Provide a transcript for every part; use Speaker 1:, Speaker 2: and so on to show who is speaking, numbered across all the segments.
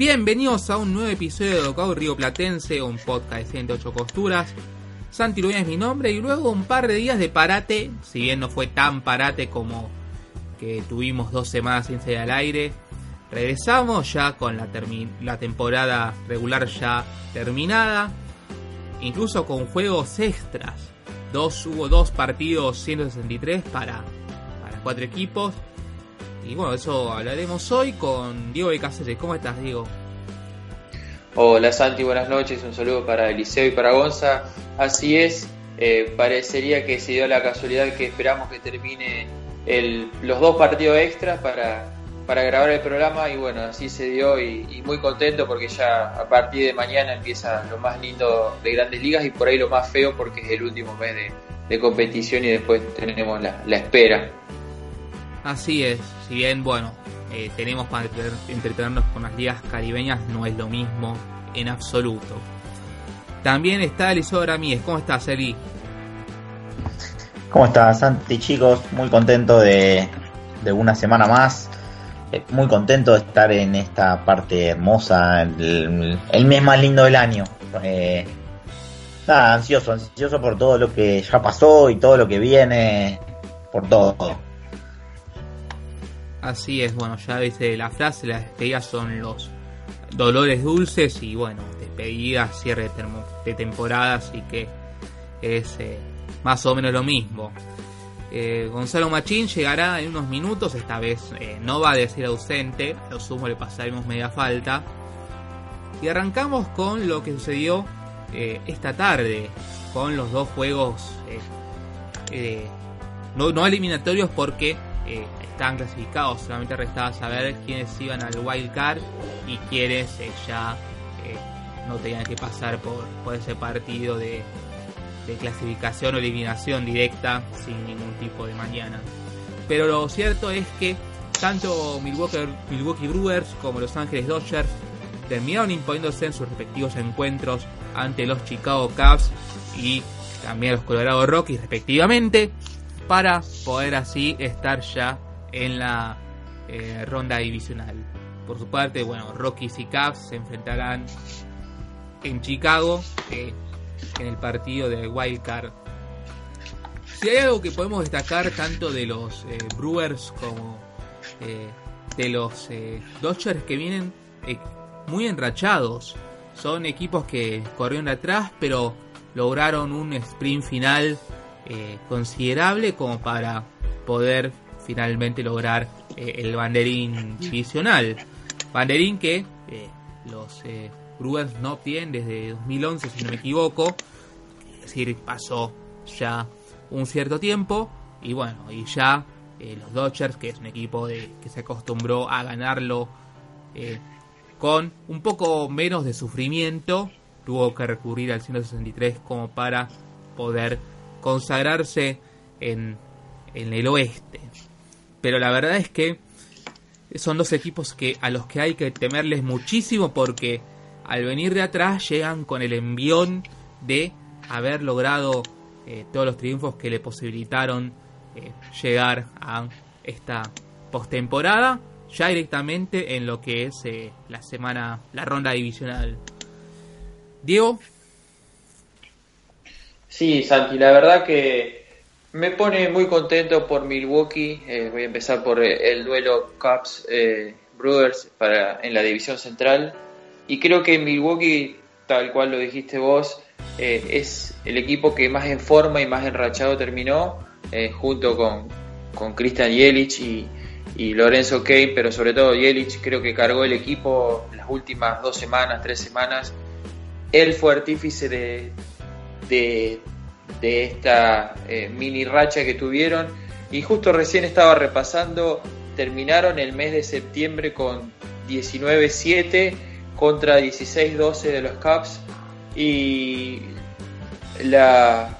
Speaker 1: Bienvenidos a un nuevo episodio de Docao Río Platense, un podcast de 108 costuras. Santi Luis es mi nombre y luego un par de días de parate, si bien no fue tan parate como que tuvimos dos semanas sin salir al aire, regresamos ya con la, la temporada regular ya terminada, incluso con juegos extras. Dos, hubo dos partidos 163 para, para cuatro equipos y bueno, eso hablaremos hoy con Diego de Cáceres. ¿Cómo estás, Diego?
Speaker 2: Hola Santi, buenas noches. Un saludo para Eliseo y para Gonza. Así es, eh, parecería que se dio la casualidad que esperamos que termine el, los dos partidos extras para, para grabar el programa y bueno, así se dio y, muy contento porque ya a partir de mañana empieza lo más lindo de grandes ligas y por ahí lo más feo porque es el último mes de, competición y después tenemos la espera.
Speaker 1: Así es, si bien, bueno, eh, tenemos para entretenernos con las ligas caribeñas, no es lo mismo en absoluto. También está Eliseo Ramírez. ¿Cómo estás, Eli?
Speaker 3: ¿Cómo estás, Santi, chicos? Muy contento de, una semana más. Eh, muy contento de estar en esta parte hermosa, el, mes más lindo del año. Eh, ansioso, ansioso por todo lo que ya pasó y todo lo que viene, por todo.
Speaker 1: Así es, bueno, ya dice la frase, las despedidas son los dolores dulces y bueno, despedidas, cierre de, temporada, así que es eh, más o menos lo mismo. Eh, Gonzalo Machín llegará en unos minutos, esta vez eh, no va a decir ausente, lo sumo le pasaremos media falta. Y arrancamos con lo que sucedió esta tarde, con los dos juegos no, no eliminatorios porque están clasificados, solamente restaba saber quiénes iban al wild card y quiénes eh, ya eh, no tenían que pasar por, por ese partido de, clasificación o eliminación directa sin ningún tipo de mañana. Pero lo cierto es que tanto Milwaukee, Milwaukee Brewers como Los Ángeles Dodgers terminaron imponiéndose en sus respectivos encuentros ante los Chicago Cubs y también los Colorado Rockies respectivamente para poder así estar ya en la eh, ronda divisional. Por su parte, bueno, Rockies y Cubs se enfrentarán en Chicago eh, en el partido de Wild Card. Si hay algo que podemos destacar tanto de los eh, Brewers como de los Dodgers que vienen muy enrachados. Son equipos que corrieron atrás, pero lograron un sprint final considerable como para poder finalmente lograr eh, el banderín divisional. Banderín que eh, los eh, Brewers no obtienen desde 2011, si no me equivoco. Es decir, pasó ya un cierto tiempo. Y bueno, y ya los Dodgers, que es un equipo de, que se acostumbró a ganarlo con un poco menos de sufrimiento, tuvo que recurrir al 163 como para poder consagrarse en, en el oeste. Pero la verdad es que son dos equipos que a los que hay que temerles muchísimo porque al venir de atrás llegan con el envión de haber logrado eh, todos los triunfos que le posibilitaron eh, llegar a esta postemporada ya directamente en lo que es eh, la semana, la ronda divisional. Diego.
Speaker 2: Sí, Santi, la verdad que me pone muy contento por Milwaukee. Eh, voy a empezar por eh, el duelo Cubs eh, Brewers para, en la división central. Y creo que Milwaukee, tal cual lo dijiste vos, es el equipo que más en forma y más enrachado terminó, junto con, con Christian Yelich y, y Lorenzo Kane, pero sobre todo Yelich creo que cargó el equipo las últimas dos semanas, tres semanas. Él fue artífice de, de de esta eh, mini racha que tuvieron. Y justo recién estaba repasando, terminaron el mes de septiembre con 19-7 contra 16-12 de los Cubs y la,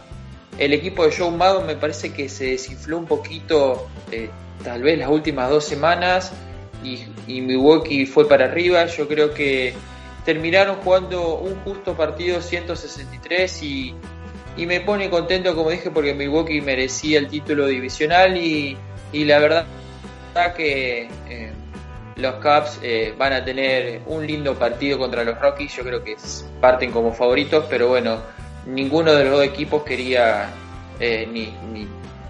Speaker 2: el equipo de Joe Maddon me parece que se desinfló un poquito eh, tal vez las últimas dos semanas y, y Milwaukee fue para arriba. Yo creo que terminaron jugando un justo partido 163 y, y me pone contento como dije porque Milwaukee merecía el título divisional y, y la verdad que eh, los Cubs eh, van a tener un lindo partido contra los Rockies, yo creo que parten como favoritos, pero bueno, ninguno de los dos equipos quería eh, ni, ni,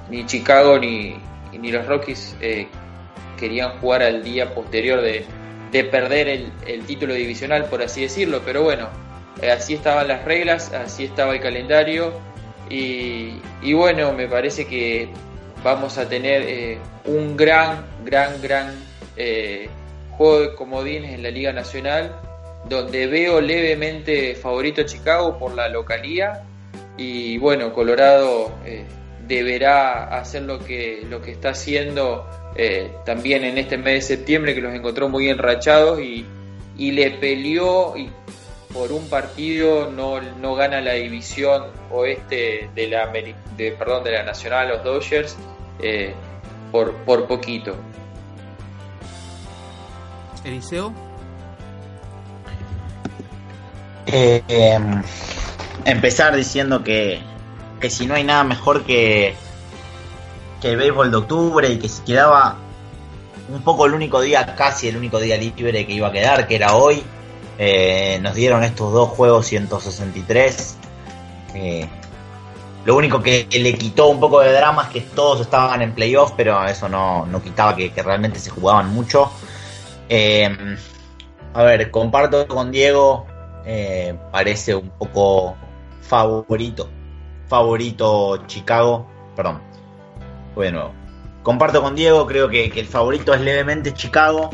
Speaker 2: ni, Chicago ni, ni los Rockies querían jugar al día posterior de, de perder el, el, título divisional, por así decirlo, pero bueno, así estaban las reglas, así estaba el calendario y, y bueno, me parece que vamos a tener eh, un gran, gran, gran eh, juego de comodines en la Liga Nacional, donde veo levemente favorito a Chicago por la localía y bueno, Colorado eh, deberá hacer lo que, lo que está haciendo eh, también en este mes de septiembre, que los encontró muy enrachados y, y le peleó y por un partido no, no gana la división oeste de la, de, perdón, de la Nacional, los Dodgers, eh, por, por poquito.
Speaker 1: Eliseo.
Speaker 3: Eh, em, empezar diciendo que, que si no hay nada mejor que, que el béisbol de octubre y que se quedaba un poco el único día, casi el único día libre que iba a quedar, que era hoy, eh, nos dieron estos dos juegos 163. Eh, lo único que le quitó un poco de drama es que todos estaban en playoffs, pero eso no, no quitaba que, realmente se jugaban mucho. Eh, a ver, comparto con Diego, parece un poco favorito. Favorito Chicago, perdón, bueno, comparto con Diego, creo que, el favorito es levemente Chicago.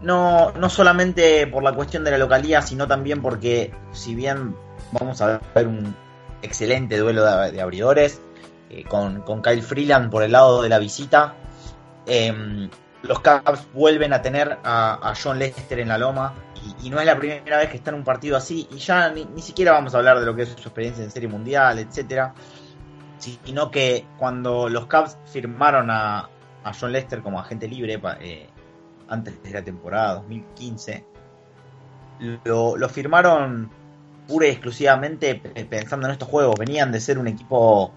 Speaker 3: No, no solamente por la cuestión de la localidad, sino también porque si bien vamos a ver un excelente duelo de, de abridores, eh, con, Kyle Freeland por el lado de la visita, eh, los Cubs vuelven a tener a, John Lester en la loma y, no es la primera vez que está en un partido así y ya ni, siquiera vamos a hablar de lo que es su experiencia en Serie Mundial, etcétera, sino que cuando los Cubs firmaron a, a John Lester como agente libre eh, antes de la temporada 2015, lo, lo, firmaron pura y exclusivamente pensando en estos juegos. Venían de ser un equipo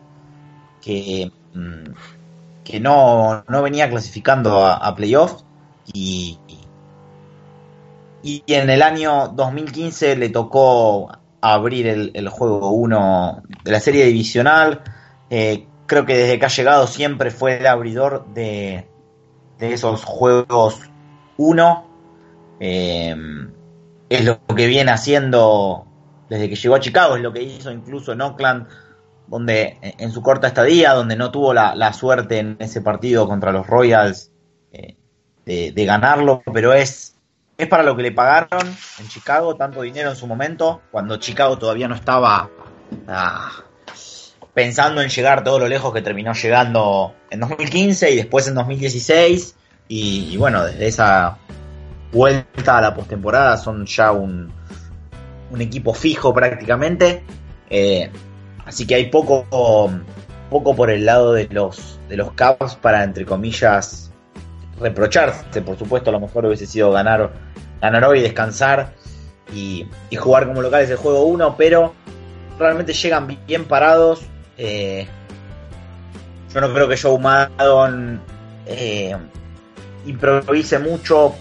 Speaker 3: que, que no, no venía clasificando a, a playoffs y, y en el año 2015 le tocó abrir el, el juego 1 de la serie divisional. Eh, creo que desde que ha llegado siempre fue el abridor de, de esos juegos 1. Eh, es lo que viene haciendo desde que llegó a Chicago, es lo que hizo incluso en Oakland, donde en su corta estadía, donde no tuvo la, la suerte en ese partido contra los Royals eh, de, ganarlo, pero es, es para lo que le pagaron en Chicago, tanto dinero en su momento, cuando Chicago todavía no estaba ah, pensando en llegar todo lo lejos que terminó llegando en 2015 y después en 2016 y, y, bueno, desde esa vuelta a la postemporada son ya un, equipo fijo prácticamente. Eh, así que hay poco, poco por el lado de los, de los Cavs para, entre comillas, reprocharse. Por supuesto, a lo mejor hubiese sido ganar, ganar hoy, descansar y, y jugar como locales el juego 1, pero realmente llegan bien parados. Eh, yo no creo que Joe Maddon eh, improvise mucho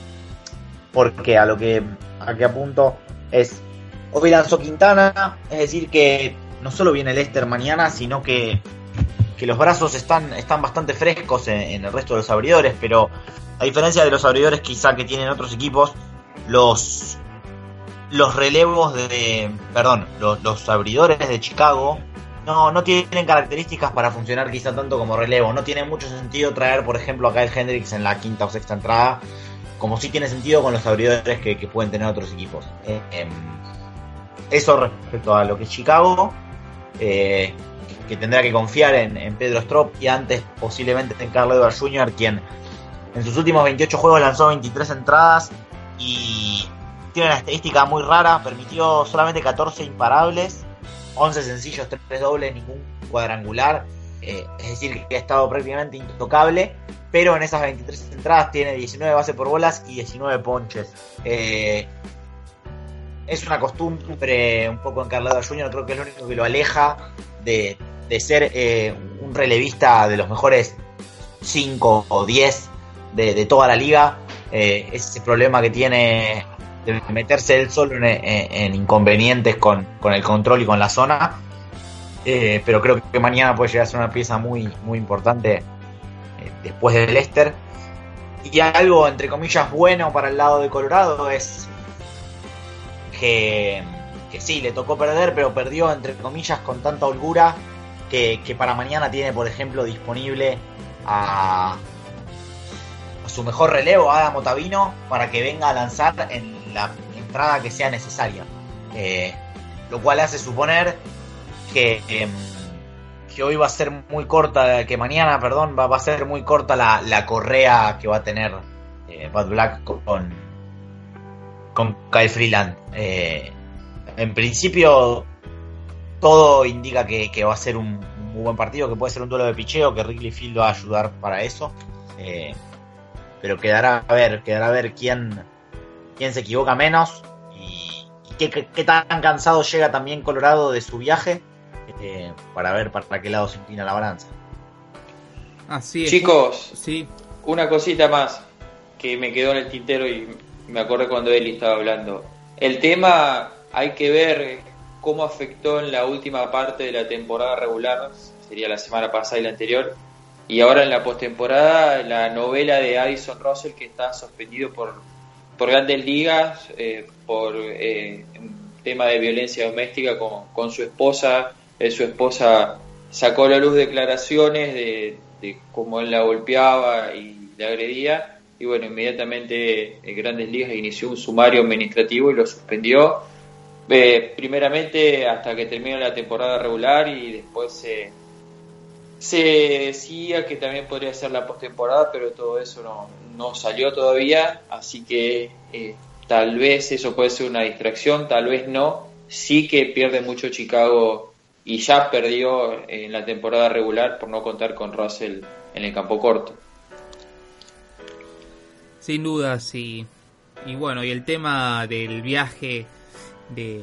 Speaker 3: porque a lo que a que apunto es hoy lanzó Quintana, es decir que no solo viene Lester mañana, sino que, que los brazos están, están bastante frescos en, en, el resto de los abridores, pero a diferencia de los abridores quizá que tienen otros equipos, los los relevos de, perdón, los, los abridores de Chicago no, tienen características para funcionar quizá tanto como relevo. No tiene mucho sentido traer, por ejemplo, a Kyle Hendricks en la quinta o sexta entrada, como sí tiene sentido con los abridores que, pueden tener otros equipos. Eh, eh, eso respecto a lo que es Chicago, eh, que tendrá que confiar en, en, Pedro Strop y antes posiblemente en Carl Edwards Jr., quien en sus últimos 28 juegos lanzó 23 entradas y tiene una estadística muy rara, permitió solamente 14 imparables, 11 sencillos, 3 dobles, ningún cuadrangular, eh, es decir, que ha estado prácticamente intocable, pero en esas 23 entradas tiene 19 bases por bolas y 19 ponches. Eh, es una costumbre un poco encarlado Junior, creo que es lo único que lo aleja de, ser eh, un relevista de los mejores 5 o 10 de, toda la liga. ese problema que tiene meterse él solo en, inconvenientes con, el control y con la zona. Eh, pero creo que mañana puede llegar a ser una pieza muy, muy importante eh, después del Leicester. Y algo, entre comillas, bueno para el lado de Colorado es que, que sí, le tocó perder, pero perdió, entre comillas, con tanta holgura que, que para mañana tiene, por ejemplo, disponible a, a su mejor relevo, Adam Otavino, para que venga a lanzar en la entrada que sea necesaria. Eh, lo cual hace suponer que, em, que hoy va a ser muy corta, que mañana, perdón, va, a ser muy corta la, la, correa que va a tener eh, Bad Black con, con Kyle Freeland. Eh, en principio, todo indica que, va a ser un, muy buen partido, que puede ser un duelo de picheo, que Wrigley Field va a ayudar para eso. pero quedará a ver, quedará a ver quién, quién se equivoca menos y, qué, tan cansado llega también Colorado de su viaje eh, para ver para qué lado se inclina la balanza.
Speaker 2: Así es. Chicos, sí. una cosita más que me quedó en el tintero y me acordé cuando Eli estaba hablando. El tema hay que ver cómo afectó en la última parte de la temporada regular, sería la semana pasada y la anterior, y ahora en la postemporada la novela de Addison Russell que está suspendido por por grandes ligas, eh, por eh, tema de violencia doméstica con, su esposa. Eh, su esposa sacó a la luz declaraciones de, cómo él la golpeaba y la agredía. Y bueno, inmediatamente Grandes Ligas inició un sumario administrativo y lo suspendió. primeramente hasta que termine la temporada regular y después se, se decía que también podría ser la postemporada, pero todo eso no, no salió todavía, así que eh, tal vez eso puede ser una distracción, tal vez no. Sí que pierde mucho Chicago y ya perdió en la temporada regular por no contar con Russell en el campo corto.
Speaker 1: Sin duda, sí. Y bueno, y el tema del viaje de,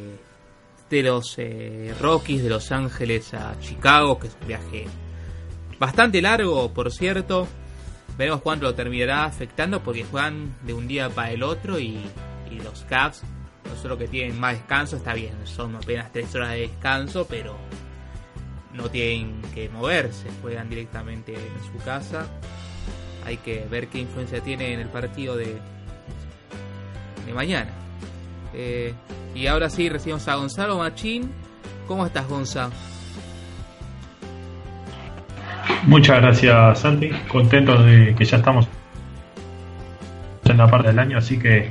Speaker 1: de los eh, Rockies de Los Ángeles a Chicago, que es un viaje bastante largo, por cierto. Veremos cuánto lo terminará afectando porque juegan de un día para el otro y, los Cavs, no solo que tienen más descanso, está bien, son apenas 3 horas de descanso, pero no tienen que moverse, juegan directamente en su casa. Hay que ver qué influencia tiene en el partido de, de mañana. Eh, y ahora sí recibimos a Gonzalo Machín. ¿Cómo estás, Gonzalo?
Speaker 4: Muchas gracias, Santi. Contento de que ya estamos en la parte del año, así que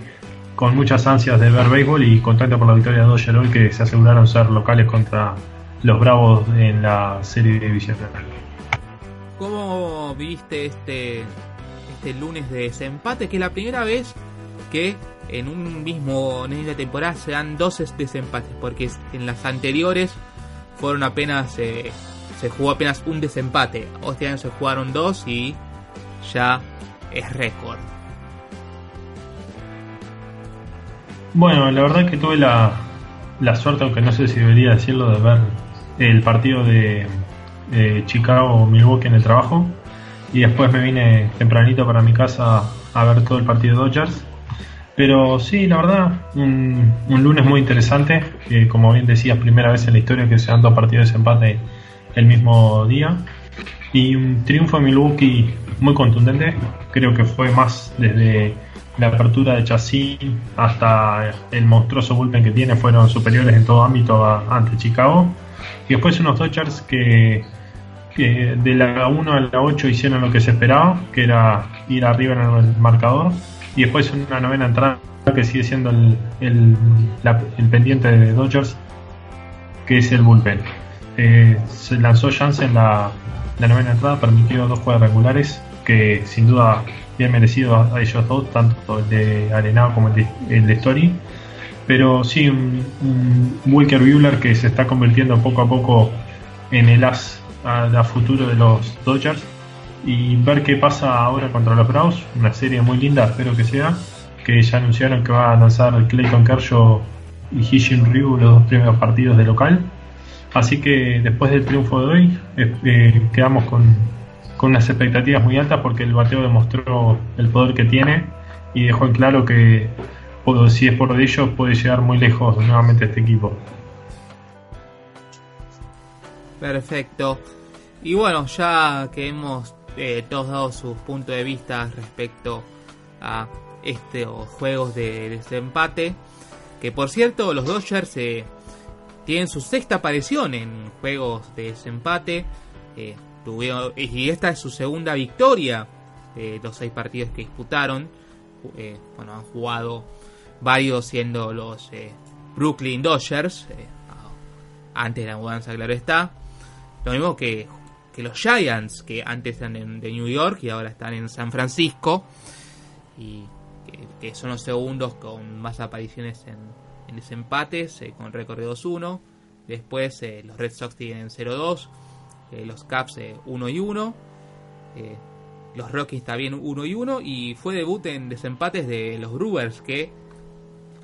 Speaker 4: con muchas ansias de ver béisbol y contento por la victoria de Dodger hoy que se aseguraron ser locales contra los Bravos en la serie de división.
Speaker 1: ¿Cómo viste este, este lunes de desempate? Que es la primera vez que en un mismo en una temporada se dan dos desempates, porque en las anteriores fueron apenas eh, se jugó apenas un desempate. Este año se jugaron dos y ya es récord.
Speaker 4: Bueno, la verdad que tuve la, la suerte, aunque no sé si debería decirlo, de ver el partido de, Chicago-Milwaukee en el trabajo. Y después me vine tempranito para mi casa a ver todo el partido de Dodgers. Pero sí, la verdad, un, un lunes muy interesante. Que como bien decías, primera vez en la historia que se dan dos partidos de desempate el mismo día. Y un triunfo de Milwaukee muy contundente, creo que fue más desde la apertura de Chassis hasta el monstruoso bullpen que tiene, fueron superiores en todo ámbito ante Chicago. Y después unos Dodgers que, que, de la 1 a la 8 hicieron lo que se esperaba, que era ir arriba en el marcador. Y después una novena entrada que sigue siendo el, el, el pendiente de Dodgers, que es el bullpen. Eh, se lanzó Jansen la, la novena entrada, permitió dos juegos regulares que sin duda bien merecido a, ellos dos, tanto el de Arenado como el de, Story. Pero sí, un, un Walker Buehler que se está convirtiendo poco a poco en el as a, futuro de los Dodgers y ver qué pasa ahora contra los Bravos, una serie muy linda, espero que sea, que ya anunciaron que va a lanzar Clayton Kershaw y Hishin Ryu los dos primeros partidos de local. Así que después del triunfo de hoy eh, quedamos con, con unas expectativas muy altas porque el bateo demostró el poder que tiene y dejó en claro que si es por ellos puede llegar muy lejos nuevamente este equipo.
Speaker 1: Perfecto. Y bueno, ya que hemos eh, todos dado sus puntos de vista respecto a estos juegos de desempate, que por cierto los Dodgers eh, tienen su sexta aparición en juegos de desempate, eh, y esta es su segunda victoria de los seis partidos que disputaron. bueno, han jugado varios siendo los Brooklyn Dodgers, antes de la mudanza, claro está. Lo mismo que que los Giants, que antes eran de New York y ahora están en San Francisco, y que, son los segundos con más apariciones en, desempates, eh, con récord de 2-1. Después eh, los Red Sox tienen 0-2, eh, los Caps 1 1. los Rockies también 1 1 y fue debut en desempates de los Brewers que,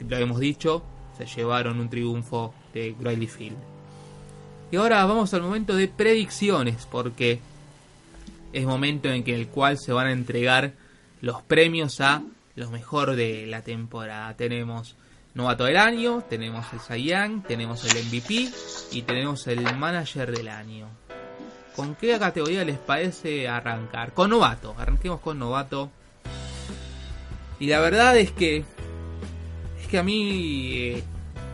Speaker 1: lo hemos dicho, se llevaron un triunfo de Griley Field. Y ahora vamos al momento de predicciones, porque es momento en que el cual se van a entregar los premios a los mejor de la temporada. Tenemos novato del año, tenemos el Young, tenemos el MVP y tenemos el manager del año. ¿Con qué categoría les parece arrancar? Con novato, arranquemos con novato. Y la verdad es que es que a mí eh,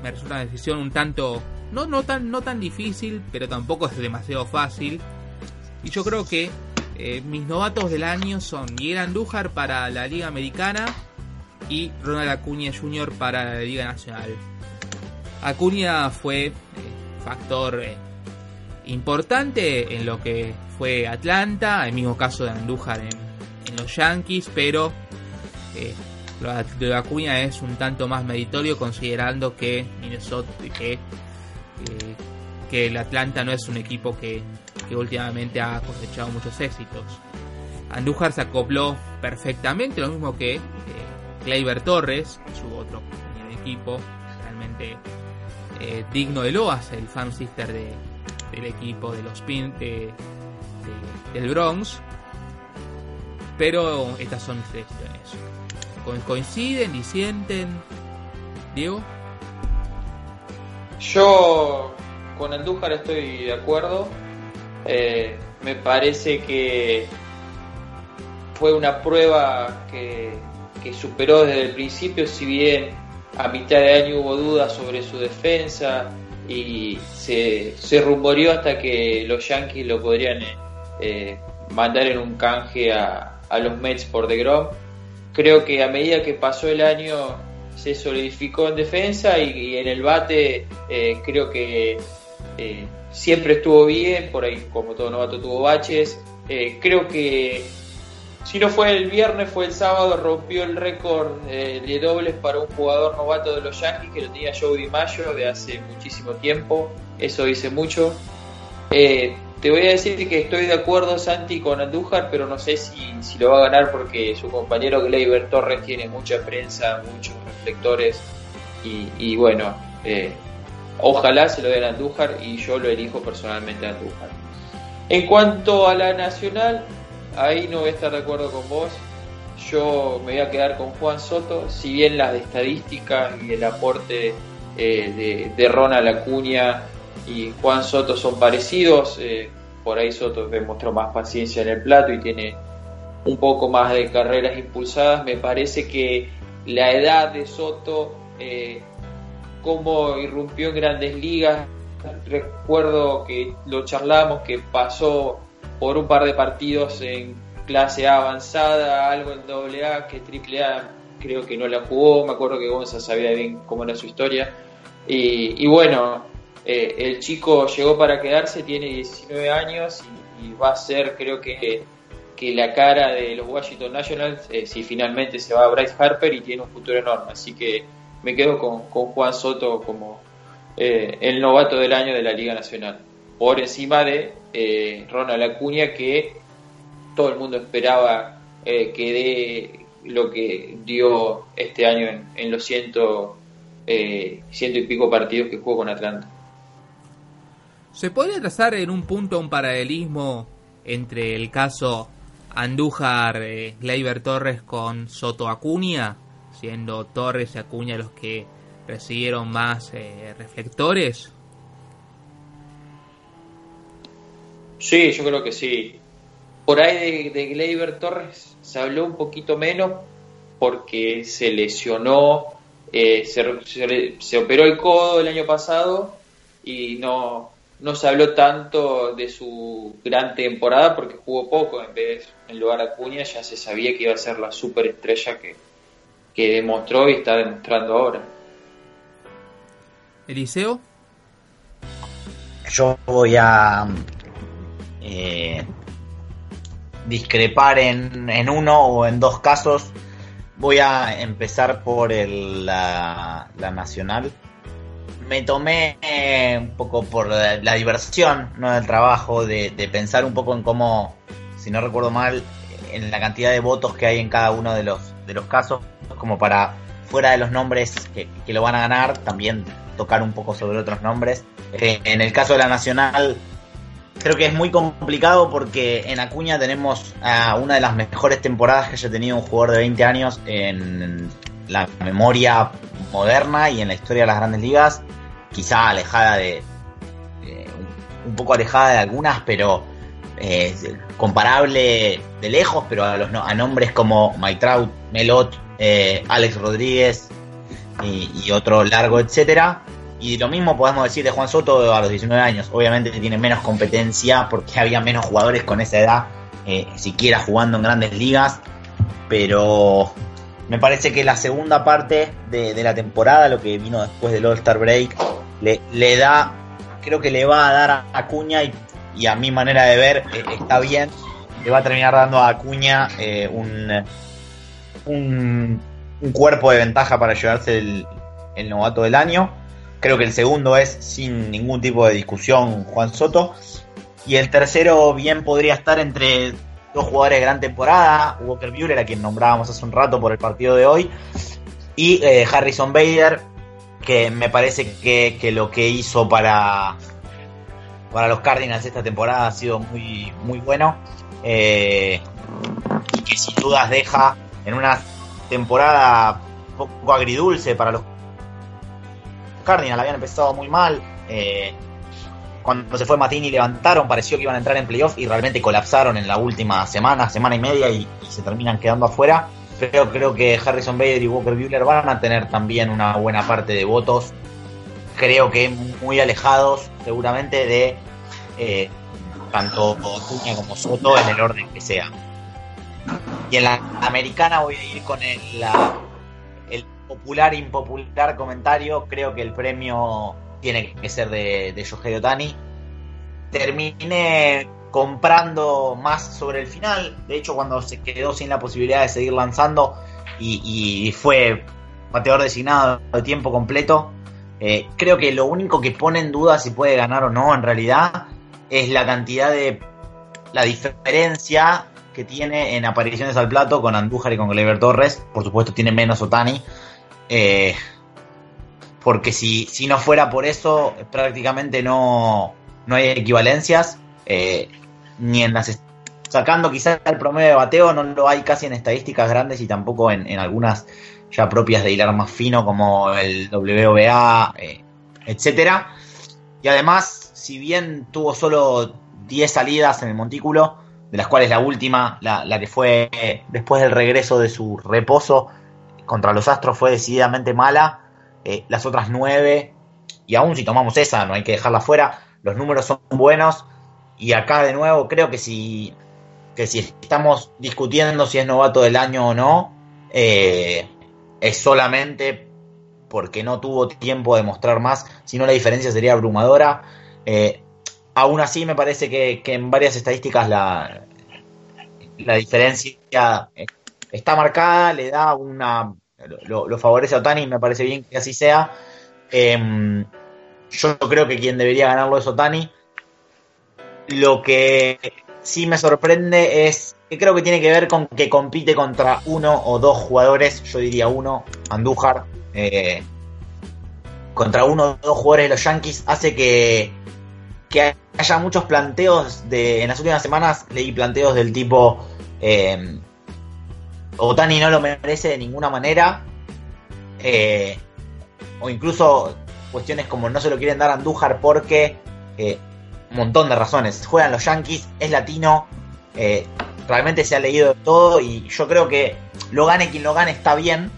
Speaker 1: me resulta una decisión un tanto no, no, tan, no tan difícil, pero tampoco es demasiado fácil. Y yo creo que eh, mis novatos del año son Miguel Andújar para la Liga Americana y Ronald Acuña Jr. para la Liga Nacional. Acuña fue eh, factor eh, importante en lo que fue Atlanta, el mismo caso de Andújar en, los Yankees, pero lo de Acuña es un tanto más meritorio considerando que Minnesota que que el Atlanta no es un equipo que, últimamente ha cosechado muchos éxitos. Andújar se acopló perfectamente, lo mismo que eh, Torres, su otro equipo, realmente eh, digno de loas, el fan sister de, del equipo de los Pin del Bronx. Pero estas son mis selecciones. ¿Coinciden, disienten? Diego?
Speaker 2: Yo con Andújar estoy de acuerdo. Eh, me parece que fue una prueba que, superó desde el principio, si bien a mitad de año hubo dudas sobre su defensa y se, rumoreó hasta que los Yankees lo podrían eh, mandar en un canje a, los Mets por DeGrom. Creo que a medida que pasó el año se solidificó en defensa y, en el bate eh, creo que eh, siempre estuvo bien, por ahí como todo novato tuvo baches. Creo que si no fue el viernes, fue el sábado, rompió el récord de dobles para un jugador novato de los Yankees que lo tenía Joe DiMaggio de hace muchísimo tiempo. Eso dice mucho. Te voy a decir que estoy de acuerdo, Santi, con Andújar, pero no sé si, si lo va a ganar porque su compañero Gleyber Torres tiene mucha prensa, muchos reflectores y, bueno, eh, ojalá se lo den a Andújar y yo lo elijo personalmente a Andújar. En cuanto a la nacional, ahí no voy a estar de acuerdo con vos. Yo me voy a quedar con Juan Soto, si bien las de estadística y el aporte eh, de, de Ronald Acuña y Juan Soto son parecidos. Eh, por ahí Soto demostró más paciencia en el plato y tiene un poco más de carreras impulsadas. Me parece que la edad de Soto, eh, como irrumpió en grandes ligas, recuerdo que lo charlamos, que pasó por un par de partidos en clase A avanzada, algo en doble A, que triple A creo que no la jugó, me acuerdo que Gonza sabía bien cómo era su historia. y bueno, eh, el chico llegó para quedarse, tiene 19 años y, va a ser, creo que, que la cara de los Washington Nationals eh, si finalmente se va a Bryce Harper y tiene un futuro enorme. Así que me quedo con, Juan Soto como eh, el novato del año de la Liga Nacional. Por encima de eh, Ronald Acuña, que todo el mundo esperaba que dé lo que dio este año en, los ciento, ciento y pico partidos que jugó con Atlanta.
Speaker 1: ¿Se podría trazar en un punto un paralelismo entre el caso Andújar eh, Torres con Soto Acuña, siendo Torres y Acuña los que recibieron más eh, reflectores.
Speaker 2: Sí, yo creo que sí. Por ahí de, de Torres se habló un poquito menos porque se lesionó, eh, se, se, operó el codo el año pasado y no, no se habló tanto de su gran temporada porque jugó poco en vez en lugar de Acuña ya se sabía que iba a ser la superestrella que, que demostró y está demostrando ahora.
Speaker 1: Eliseo
Speaker 3: yo voy a eh, discrepar en, en, uno o en dos casos voy a empezar por la, la nacional me tomé eh, un poco por la, diversión ¿no? del trabajo, de, pensar un poco en cómo, si no recuerdo mal, en la cantidad de votos que hay en cada uno de los, de los casos, como para, fuera de los nombres que, lo van a ganar, también tocar un poco sobre otros nombres. Eh, en el caso de la Nacional, creo que es muy complicado porque en Acuña tenemos a una de las mejores temporadas que haya tenido un jugador de 20 años en la memoria moderna y en la historia de las grandes ligas quizá alejada de, un poco alejada de algunas, pero eh, comparable de lejos, pero a, los, a nombres como Mike Trout, Melot, eh, Alex Rodríguez y, otro largo, etcétera. Y lo mismo podemos decir de Juan Soto a los 19 años. Obviamente tiene menos competencia porque había menos jugadores con esa edad, eh, siquiera jugando en grandes ligas. Pero me parece que la segunda parte de, de la temporada, lo que vino después del All-Star Break, le, le da, creo que le va a dar a Acuña y, a mi manera de ver eh, está bien, le va a terminar dando a Acuña eh, un, un, cuerpo de ventaja para llevarse el novato del año. Creo que el segundo es sin ningún tipo de discusión Juan Soto. Y el tercero bien podría estar entre dos jugadores de gran temporada, Walker Buehler, a quien nombrábamos hace un rato por el partido de hoy, y eh, Harrison Bader, que me parece que, lo que hizo para, para los Cardinals esta temporada ha sido muy, muy bueno. Eh, y que sin dudas deja en una temporada poco agridulce para los Cardinals. Habían empezado muy mal. Eh, cuando se fue Matini levantaron, pareció que iban a entrar en playoff y realmente colapsaron en la última semana, semana y media y se terminan quedando afuera pero creo que Harrison Bader y Walker Buehler van a tener también una buena parte de votos. Creo que muy alejados, seguramente, de eh, tanto Acuña como Soto en el orden que sea. Y en la americana voy a ir con el, el popular impopular comentario. Creo que el premio tiene que ser de, de Otani. Terminé comprando más sobre el final. De hecho, cuando se quedó sin la posibilidad de seguir lanzando y, fue bateador designado de tiempo completo, eh, creo que lo único que pone en duda si puede ganar o no en realidad es la cantidad de la diferencia que tiene en apariciones al plato con Andújar y con Gleyber Torres. Por supuesto, tiene menos Otani. Eh, porque si, si no fuera por eso, prácticamente no, no hay equivalencias. Eh, ni en las sacando quizás el promedio de bateo no lo hay casi en estadísticas grandes y tampoco en, algunas ya propias de hilar más fino como el WBA, eh, etcétera. Y además, si bien tuvo solo 10 salidas en el montículo, de las cuales la última, la que fue después del regreso de su reposo contra los Astros fue decididamente mala, eh, las otras 9, y aún si tomamos esa, no hay que dejarla fuera, los números son buenos, y acá de nuevo creo que si, que si estamos discutiendo si es novato del año o no, eh, es solamente porque no tuvo tiempo de mostrar más, si no la diferencia sería abrumadora. Eh, aún así me parece que, en varias estadísticas la, la diferencia eh, está marcada, le da una. Lo, favorece a Otani, me parece bien que así sea. Em, yo creo que quien debería ganarlo es Otani. Lo que sí me sorprende es que creo que tiene que ver con que compite contra uno o dos jugadores, yo diría uno, Andújar, eh, contra uno o dos jugadores de los Yankees, hace que, que haya muchos planteos de. En las últimas semanas leí planteos del tipo. Eh, Otani no lo merece de ninguna manera. Eh, o incluso cuestiones como no se lo quieren dar a Andújar porque. Eh, un montón de razones. Juegan los Yankees, es latino. Eh, realmente se ha leído todo y yo creo que lo gane quien lo gane está bien.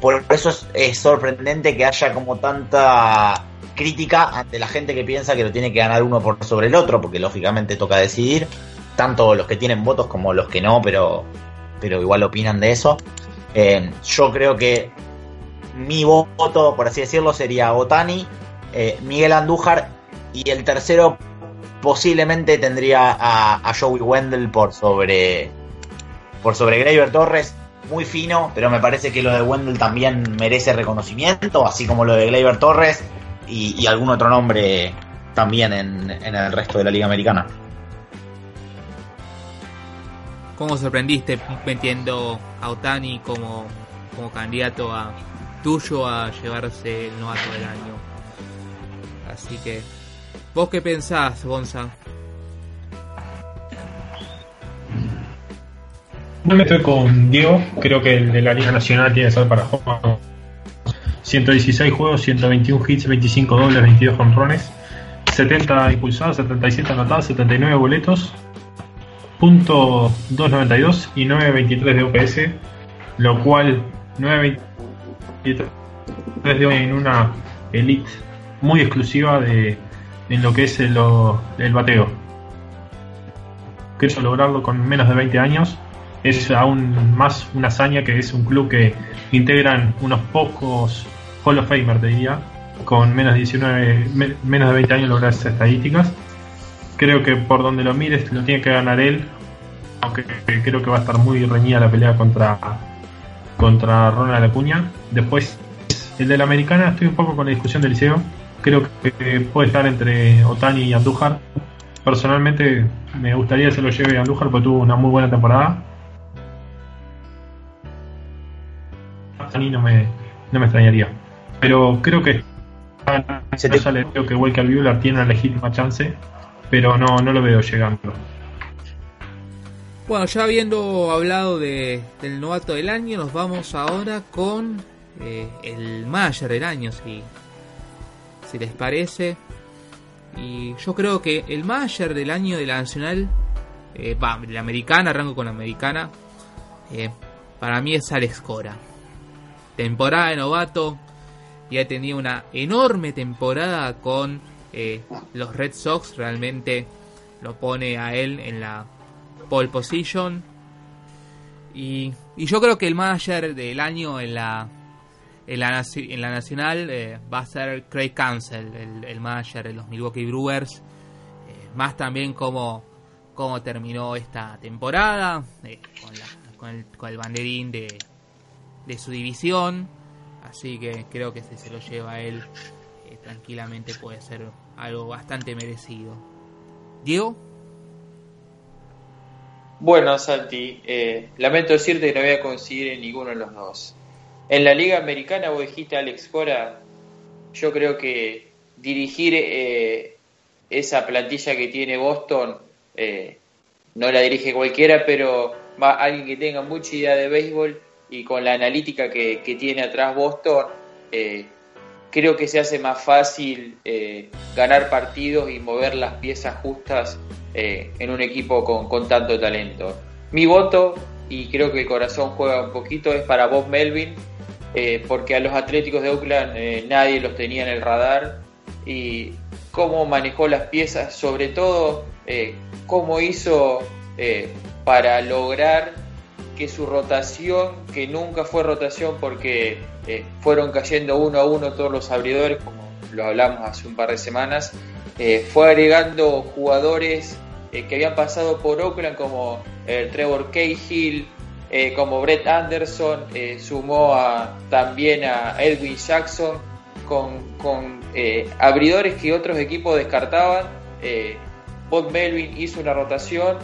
Speaker 3: por eso es sorprendente que haya como tanta crítica ante la gente que piensa que lo tiene que ganar uno por sobre el otro, porque lógicamente toca decidir, tanto los que tienen votos como los que no, pero, pero igual opinan de eso. Eh, yo creo que mi voto, por así decirlo, sería Otani, eh, Miguel Andújar y el tercero posiblemente tendría a, a Joey Wendell por sobre por sobre Torres muy fino, pero me parece que lo de Wendell también merece reconocimiento, así como lo de Gleyber Torres y, algún otro nombre también en, el resto de la Liga Americana.
Speaker 1: ¿Cómo sorprendiste metiendo a Otani como, como candidato a tuyo a llevarse el novato del año? Así que, ¿vos qué pensás, Gonza?
Speaker 4: No me estoy con Diego, creo que el de la Liga Nacional tiene que ser para Juan 116 juegos, 121 hits, 25 dobles, 22 honrones, 70 impulsados, 77 anotados, 79 boletos, 292 y 923 de OPS, lo cual 923 de hoy en una elite muy exclusiva de en lo que es el, el bateo. Quiero lograrlo con menos de 20 años es aún más una hazaña que es un club que integran unos pocos Hall of Famer, te diría, con menos de 19, menos de 20 años lograr esas estadísticas. Creo que por donde lo mires lo tiene que ganar él, aunque creo que va a estar muy reñida la pelea contra, contra Ronald Acuña. Después, el de la americana, estoy un poco con la discusión del liceo. Creo que puede estar entre Otani y Andújar. Personalmente, me gustaría que se lo lleve Andújar porque tuvo una muy buena temporada. Otani no me, no me extrañaría pero creo que ya le veo que Walker Buehler tiene una legítima chance, pero no, no lo veo llegando.
Speaker 1: Bueno, ya habiendo hablado de, del novato del año, nos vamos ahora con eh, el manager del año, si, si les parece. Y yo creo que el manager del año de la nacional, eh, va, la americana, arranco con la americana, eh, para mí es Alex Cora. Temporada de novato, y ha tenido una enorme temporada con eh, los Red Sox. Realmente lo pone a él en la pole position. Y, yo creo que el manager del año en la, en la, en la nacional eh, va a ser Craig Cancel, el, manager de los Milwaukee Brewers. Eh, más también como, como terminó esta temporada, con, el, con el banderín de, de su división. Así que creo que si se lo lleva a él, tranquilamente puede ser algo bastante merecido. Diego.
Speaker 2: Bueno, Santi, eh, lamento decirte que no voy a conseguir en ninguno de los dos. En la Liga Americana, vos dijiste Alex Cora, yo creo que dirigir eh, esa plantilla que tiene Boston no la dirige cualquiera, pero va alguien que tenga mucha idea de béisbol y con la analítica que, tiene atrás Boston, eh, creo que se hace más fácil eh, ganar partidos y mover las piezas justas eh, en un equipo con, tanto talento. Mi voto, y creo que el corazón juega un poquito, es para Bob Melvin, porque a los Atléticos de Oakland nadie los tenía en el radar y cómo manejó las piezas, sobre todo cómo hizo para lograr que su rotación, que nunca fue rotación porque eh, fueron cayendo uno a uno todos los abridores, como lo hablamos hace un par de semanas, eh, fue agregando jugadores eh, que habían pasado por Oakland como Trevor Cahill, como Brett Anderson, sumó a, también a Edwin Jackson con, con abridores que otros equipos descartaban. Bob Melvin hizo una rotación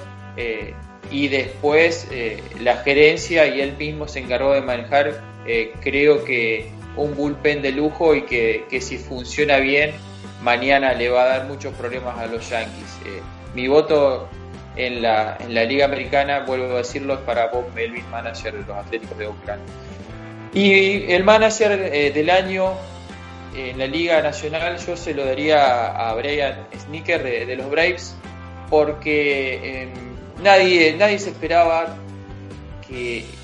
Speaker 2: y después la gerencia y él mismo se encargó de manejar, creo que un bullpen de lujo y que, que si funciona bien mañana le va a dar muchos problemas a los Yankees. Eh, mi voto en la, en la Liga Americana, vuelvo a decirlo, es para Bob Melvin, manager de los Atléticos de Oakland. Y el manager eh, del año en la Liga Nacional yo se lo daría a Brian Sneaker de, los Braves, porque em, nadie, nadie se esperaba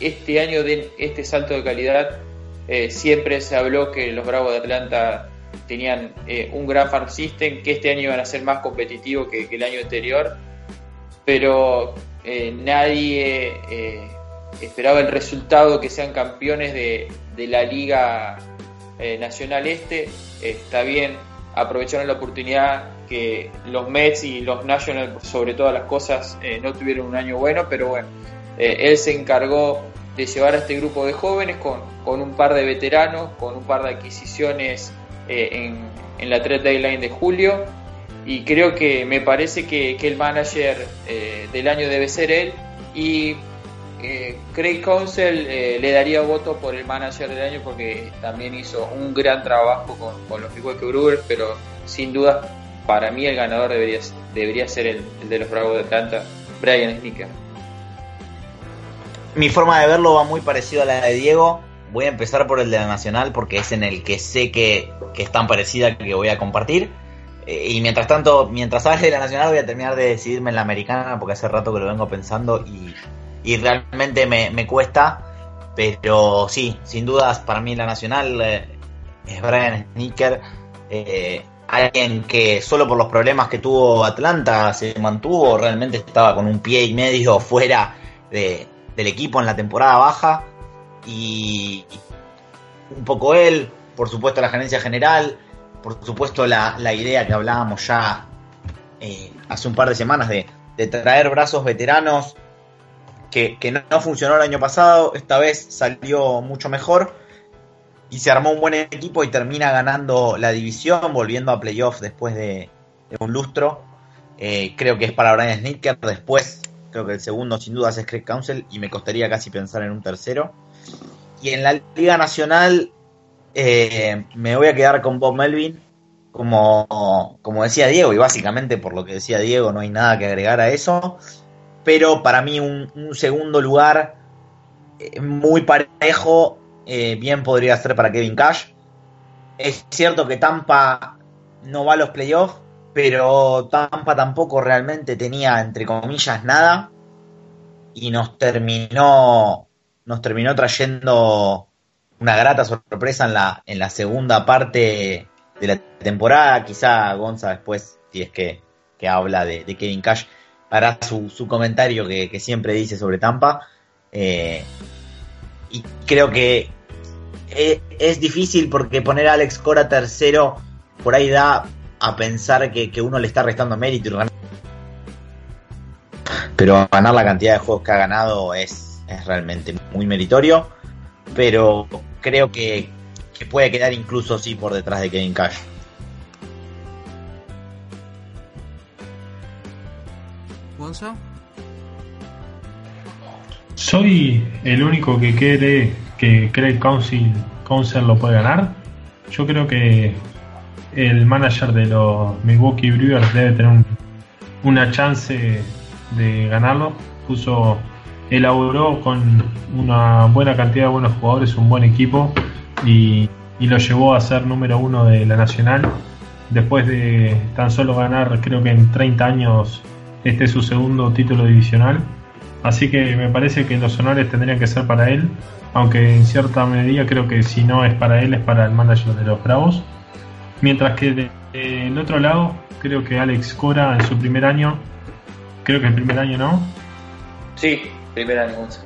Speaker 2: este año den este salto de calidad. Eh, siempre se habló que los Bravos de Atlanta tenían eh, un gran farm system, que este año iban a ser más competitivos que, el año anterior, pero eh, nadie eh, esperaba el resultado que sean campeones de, la Liga Nacional Este. está bien, aprovecharon la oportunidad que los Mets y los Nationals, sobre todas las cosas, no tuvieron un año bueno, pero bueno, él se encargó de llevar a este grupo de jóvenes con, con un par de veteranos, con un par de adquisiciones eh, en, la trade deadline de julio. Y creo que me parece que, el manager eh, del año debe ser él. Y eh, Craig Council le daría voto por el manager del año porque también hizo un gran trabajo con, los Milwaukee Brewers pero sin duda para mí el ganador debería, debería ser el, de los Bravos de Atlanta Brian Snicker
Speaker 3: mi forma de verlo va muy parecido a la de Diego voy a empezar por el de la Nacional porque es en el que sé que, es tan parecida que voy a compartir. Eh, y mientras tanto, mientras hable de la Nacional, voy a terminar de decidirme en la Americana porque hace rato que lo vengo pensando y, realmente me, cuesta. Pero sí, sin dudas, para mí la Nacional eh, es Brian Sneaker. Eh, alguien que solo por los problemas que tuvo Atlanta se mantuvo, realmente estaba con un pie y medio fuera del equipo en la temporada baja y un poco él, por supuesto la gerencia general, por supuesto la, idea que hablábamos ya eh, hace un par de semanas de, traer brazos veteranos que, no, funcionó el año pasado, esta vez salió mucho mejor y se armó un buen equipo y termina ganando la división, volviendo a playoffs después de, un lustro. Eh, creo que es para Brian Snicker, después creo que el segundo sin duda es Craig Council y me costaría casi pensar en un tercero. Y en la Liga Nacional eh, me voy a quedar con Bob Melvin, como, como decía Diego, y básicamente por lo que decía Diego no hay nada que agregar a eso. Pero para mí un, segundo lugar eh, muy parejo eh, bien podría ser para Kevin Cash. Es cierto que Tampa no va a los playoffs, pero Tampa tampoco realmente tenía, entre comillas, nada. Y nos terminó nos terminó trayendo una grata sorpresa en la, en la segunda parte de la temporada. Quizá Gonza después, si es que, habla de, Kevin Cash, hará su, su comentario que, siempre dice sobre Tampa. Eh, y creo que es, es, difícil porque poner a Alex Cora tercero por ahí da a pensar que, que uno le está restando mérito y pero ganar la cantidad de juegos que ha ganado es es realmente muy meritorio, pero creo que, puede quedar incluso así por detrás de Kevin Cash.
Speaker 1: ¿Gonzo?
Speaker 4: Soy el único que cree que cree Council, Council lo puede ganar. Yo creo que el manager de los Milwaukee Brewers debe tener una chance de ganarlo. Puso elaboró con una buena cantidad de buenos jugadores, un buen equipo y, lo llevó a ser número uno de la Nacional. Después de tan solo ganar, creo que en 30 años, este es su segundo título divisional. Así que me parece que los honores tendrían que ser para él, aunque en cierta medida creo que si no es para él, es para el manager de los Bravos. Mientras que del otro lado, creo que Alex Cora en su primer año, creo que el primer año no.
Speaker 2: Sí,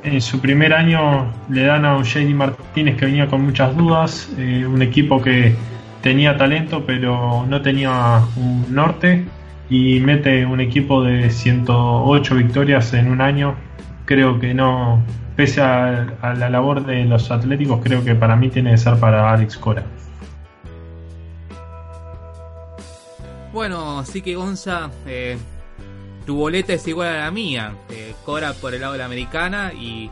Speaker 4: en su primer año le dan a un JD Martínez que venía con muchas dudas, eh, un equipo que tenía talento pero no tenía un norte y mete un equipo de 108 victorias en un año, creo que no, pese a, la labor de los atléticos, creo que para mí tiene que ser para Alex Cora.
Speaker 1: Bueno, así que Gonza, eh, tu boleta es igual a la mía. Eh, Cora por el lado de la americana y,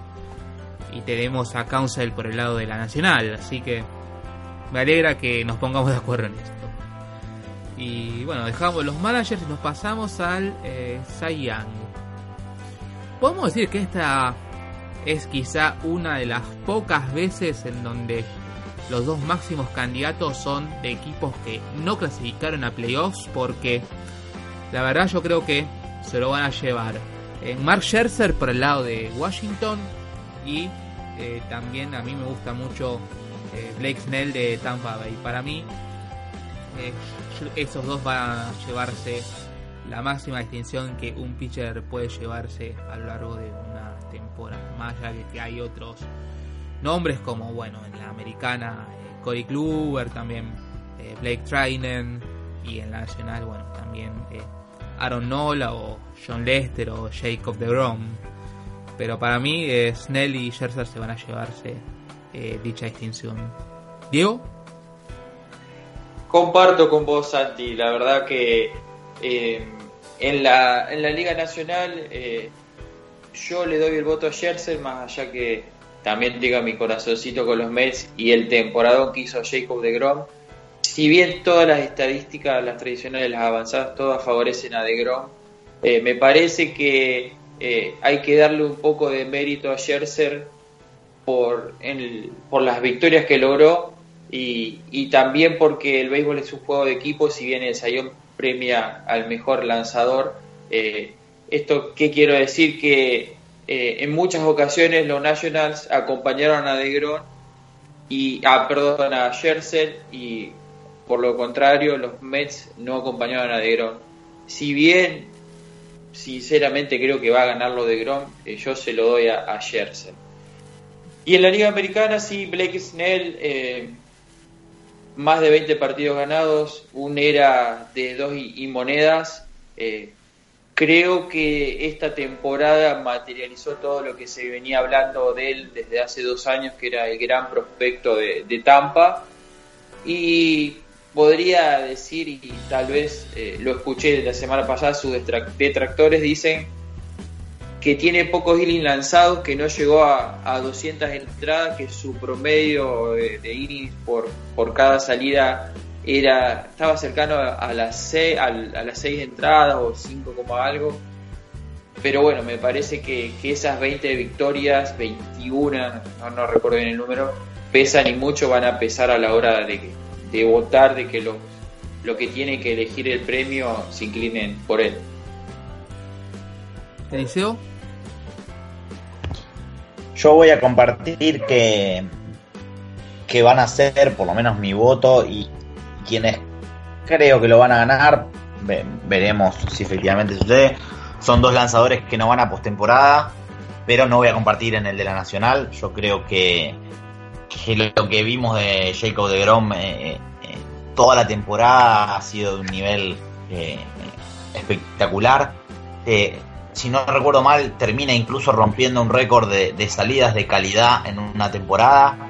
Speaker 1: y tenemos a Council por el lado de la nacional. Así que me alegra que nos pongamos de acuerdo en esto. Y bueno, dejamos los managers y nos pasamos al eh, Cy. Podemos decir que esta es quizá una de las pocas veces en donde los dos máximos candidatos son de equipos que no clasificaron a playoffs porque la verdad yo creo que se lo van a llevar eh, Mark Scherzer por el lado de Washington y eh, también a mí me gusta mucho eh, Blake Snell de Tampa Bay. Para mí esos dos van a llevarse la máxima distinción que un pitcher puede llevarse a lo largo de una temporada. Más allá que hay otros nombres como, bueno, en la americana, eh, Kluber, también eh, Blake Trinan, y en la nacional, bueno, también eh, Aaron Nola o John Lester o Jacob de Grom. Pero para mí, Snell y Scherzer se van a llevarse dicha distinción. Diego.
Speaker 2: Comparto con vos, Santi. La verdad que en, la, en la Liga Nacional yo le doy el voto a Scherzer, más allá que también diga mi corazoncito con los Mets y el temporadón que hizo Jacob de Grom. Si bien todas las estadísticas, las tradicionales, las avanzadas, todas favorecen a de Grom, eh, me parece que eh, hay que darle un poco de mérito a Scherzer por, por las victorias que logró y, también porque el béisbol es un juego de equipo, si bien el Sayón premia al mejor lanzador. Eh, ¿Esto qué quiero decir? Que eh, en muchas ocasiones los Nationals acompañaron a DeGrom y ah, perdón, a Scherzer y por lo contrario los Mets no acompañaron a DeGrom. Si bien sinceramente creo que va a ganar lo de Grom, eh, yo se lo doy a, a. Y en la Liga Americana sí, Blake Snell, eh, más de 20 partidos ganados, un era de dos y, monedas. Creo que esta temporada materializó todo lo que se venía hablando de él desde hace dos años, que era el gran prospecto de, Tampa. Y podría decir, y tal vez eh, lo escuché la semana pasada, sus detractores dicen que tiene pocos innings lanzados, que no llegó a, 200 entradas, que su promedio de, de por, por cada salida era estaba cercano a, las 6 a, las seis entradas o 5 como algo. Pero bueno me parece que, esas 20 victorias 21 no, no recuerdo bien el número pesan y mucho van a pesar a la hora de, de votar de que los lo que tiene que elegir el premio se inclinen por él.
Speaker 1: Eliseo.
Speaker 3: Yo voy a compartir que que van a ser por lo menos mi voto y, quienes creo que lo van a ganar, veremos si efectivamente sucede. Son dos lanzadores que no van a postemporada, pero no voy a compartir en el de la Nacional. Yo creo que, lo que vimos de Jacob de Grom eh, eh, toda la temporada ha sido de un nivel eh, espectacular. si no recuerdo mal, termina incluso rompiendo un récord de salidas de calidad en una temporada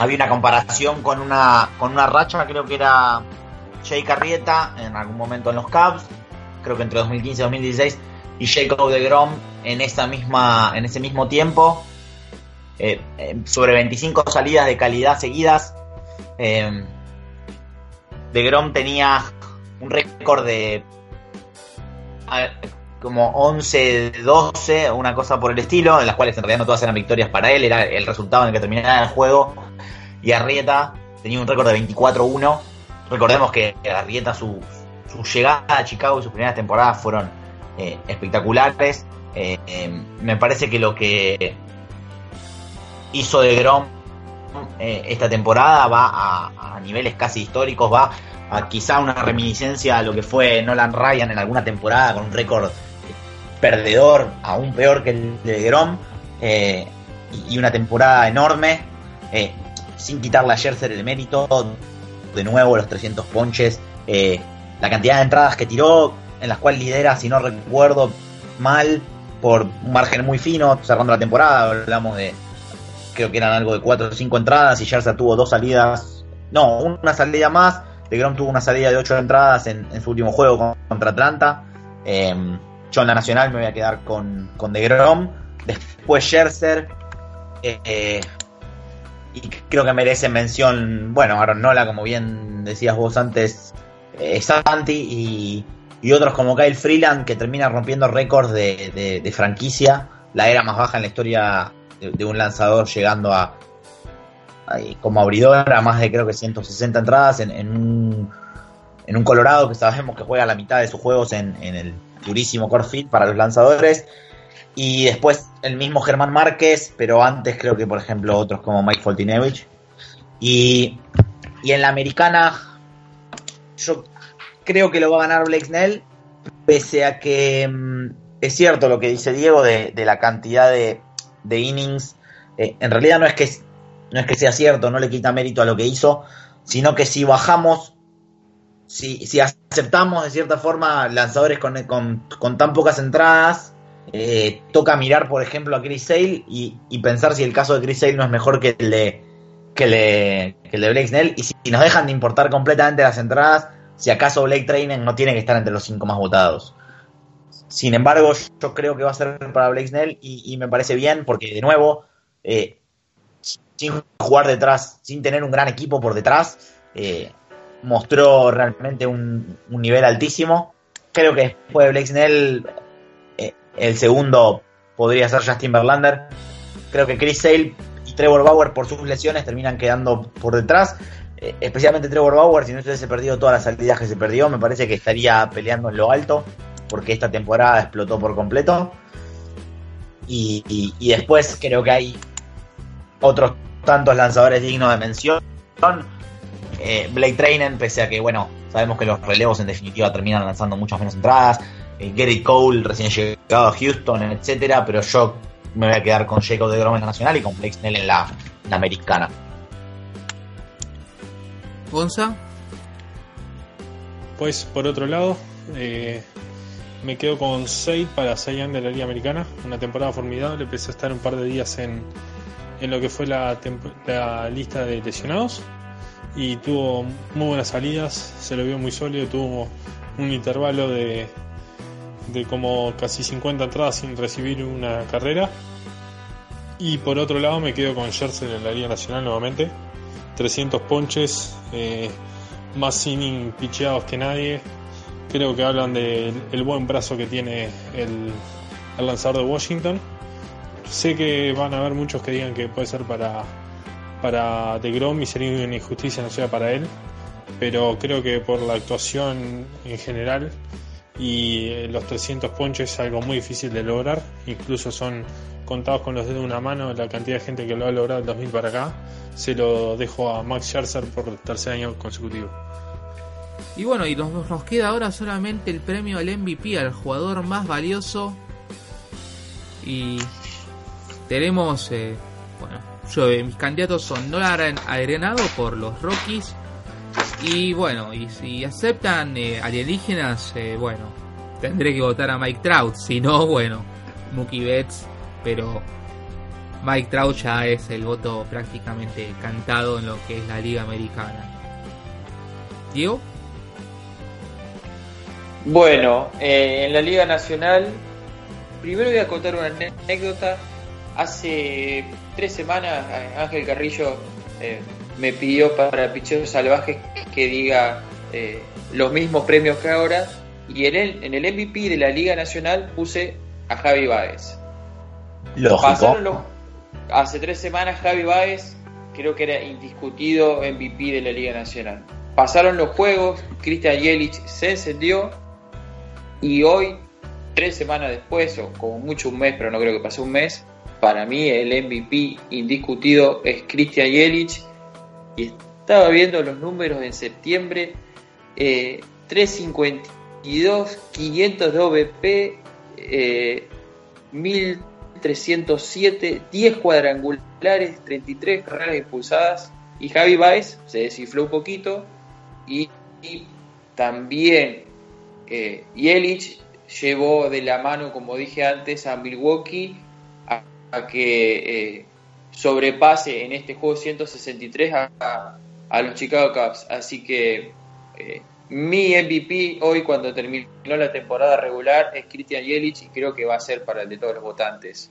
Speaker 3: había una comparación con una, con una racha, creo que era Jay Carrieta en algún momento en los Cubs, creo que entre 2015 y 2016, y Jacob de Grom en, esa misma, en ese mismo tiempo, eh, eh, sobre 25 salidas de calidad seguidas. Eh, de Grom tenía un récord de como 11, 12, una cosa por el estilo, en las cuales en realidad no todas eran victorias para él, era el resultado en el que terminaba el juego y Arrieta tenía un récord de 24-1. Recordemos que Arrieta, su, su llegada a Chicago y sus primeras temporadas fueron eh, espectaculares. Eh, em, me parece que lo que hizo de Grom eh, esta temporada va a, a, niveles casi históricos, va a quizá una reminiscencia a lo que fue Nolan Ryan en alguna temporada con un récord perdedor, aún peor que el de Grom, y una temporada enorme sin quitarle a Scherzer el mérito, de nuevo los 300 ponches, eh, la cantidad de entradas que tiró, en las cuales lidera, si no recuerdo mal, por un margen muy fino, cerrando la temporada, hablamos de, creo que eran algo de 4 o 5 entradas y Scherzer tuvo dos salidas, no, una salida más, de Grom tuvo una salida de 8 entradas en, su último juego contra Atlanta. Eh, yo en la nacional me voy a quedar con, con De Grom. Después Scherzer. Eh, y creo que merece mención, bueno, Aaron Nola, como bien decías vos antes, eh, Santi y, otros como Kyle Freeland que termina rompiendo récords de, franquicia, la era más baja en la historia de, un lanzador llegando a, como abridor a más de creo que 160 entradas en, en un Colorado que sabemos que juega la mitad de sus juegos en, el durísimo Corfield para los lanzadores. Y después el mismo Germán Márquez, pero antes creo que por ejemplo otros como Mike Foltinevich. Y, y en la americana yo creo que lo va a ganar Blake Snell, pese a que mm, es cierto lo que dice Diego de, la cantidad de, innings. Eh, en realidad no es, que, no es que sea cierto, no le quita mérito a lo que hizo, sino que si bajamos, si, si aceptamos de cierta forma lanzadores con, con, tan pocas entradas, eh, toca mirar, por ejemplo, a Chris Sale y, pensar si el caso de Chris Sale no es mejor que el de, que el de, que Blake Snell. Y si nos dejan de importar completamente las entradas, si acaso Blake Trainen no tiene que estar entre los cinco más votados. Sin embargo, yo creo que va a ser para Blake Snell y, me parece bien porque, de nuevo, eh, sin jugar detrás, sin tener un gran equipo por detrás, eh, mostró realmente un, nivel altísimo. Creo que después de Blake Snell, eh, el segundo podría ser Justin Verlander. Creo que Chris Sale y Trevor Bauer por sus lesiones terminan quedando por detrás. Eh, especialmente Trevor Bauer, si no se hubiese perdido todas las salidas que se perdió, me parece que estaría peleando en lo alto, porque esta temporada explotó por completo. Y, después creo que hay otros tantos lanzadores dignos de mención. Eh, Blake Trainen, pese a que, bueno, sabemos que los relevos en definitiva terminan lanzando muchas menos entradas. Eh, Gary Cole, recién llegado a Houston, etcétera, pero yo me voy a quedar con Jacob de Grom en la nacional y con Blake Snell en la americana.
Speaker 1: Gonza.
Speaker 4: Pues por otro lado, eh, me quedo con Seid para Saiyan de la Liga Americana. Una temporada formidable, empezó a estar un par de días en, en lo que fue la, lista de lesionados y tuvo muy buenas salidas, se lo vio muy sólido, tuvo un intervalo de, de como casi 50 entradas sin recibir una carrera. Y por otro lado me quedo con Jersey en la Liga Nacional nuevamente. 300 ponches, eh, más inning picheados que nadie. Creo que hablan del buen brazo que tiene el, lanzador de Washington. Sé que van a haber muchos que digan que puede ser para, para Grom y sería una injusticia no sea para él, pero creo que por la actuación en general y eh, los 300 ponches es algo muy difícil de lograr, incluso son contados con los dedos de una mano la cantidad de gente que lo ha logrado el 2000 para acá se lo dejo a Max Scherzer por tercer año consecutivo.
Speaker 1: Y bueno, y nos, nos queda ahora solamente el premio al MVP, al jugador más valioso. Y tenemos, eh, bueno, eh, mis candidatos son Nolan Arenado por los Rockies. Y bueno, y si aceptan eh, alienígenas, bueno, tendré que votar a Mike Trout. Si no, bueno, Mookie Betts. Pero Mike Trout ya es el voto prácticamente cantado en lo que es la Liga Americana. Diego.
Speaker 2: Bueno, eh, en la Liga Nacional, primero voy a contar una anécdota. Hace tres semanas eh, Ángel Carrillo eh, me pidió para Picheros Salvajes que diga los mismos premios que ahora. Y en el, en el MVP de la Liga Nacional puse a Javi Báez.
Speaker 3: Lógico
Speaker 2: hace tres semanas Javi Baez creo que era indiscutido MVP de la Liga Nacional. Pasaron los juegos, Cristian Yelich se encendió y hoy, tres semanas después, o como mucho un mes, pero no creo que pase un mes, para mí el MVP indiscutido es Cristian Yelich y estaba viendo los números en septiembre, 352, 500 de OVP, eh, 1000 307, 10 cuadrangulares, 33 carreras impulsadas. Y Javi Baez se descifró un poquito. Y, también eh, llevó de la mano, como dije antes, a Milwaukee a, que eh, sobrepase en este juego 163 a, los Chicago Cubs. Así que eh, mi MVP hoy cuando terminó la temporada regular es Christian Yelich y creo que va a ser para el de todos los votantes.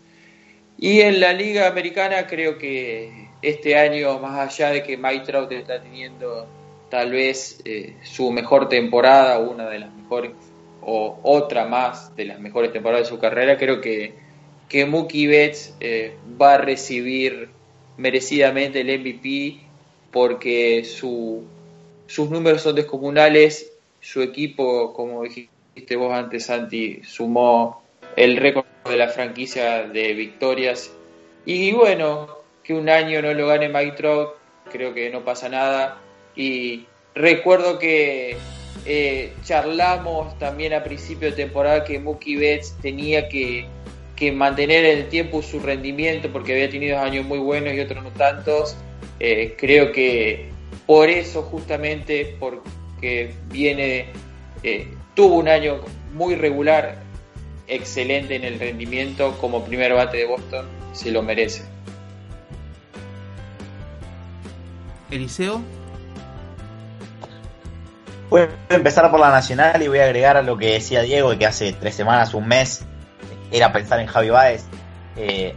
Speaker 2: Y en la Liga Americana creo que este año, más allá de que Mike Trout está teniendo tal vez eh, su mejor temporada, una de las mejores, o otra más de las mejores temporadas de su carrera, creo que, que Mookie Betts eh, va a recibir merecidamente el MVP porque su, sus números son descomunales, su equipo, como dijiste vos antes, Santi, sumó el récord de la franquicia de victorias. Y bueno, que un año no lo gane Mike Trout, creo que no pasa nada. Y recuerdo que eh, charlamos también a principio de temporada que Mookie Betts tenía que, mantener en el tiempo su rendimiento porque había tenido años muy buenos y otros no tantos. Eh, creo que por eso justamente, porque viene, eh, tuvo un año muy regular excelente en el rendimiento como primer bate de Boston, se lo merece.
Speaker 1: Eliseo.
Speaker 3: Voy a empezar por la nacional y voy a agregar a lo que decía Diego, que hace tres semanas, un mes, era pensar en Javi Báez eh,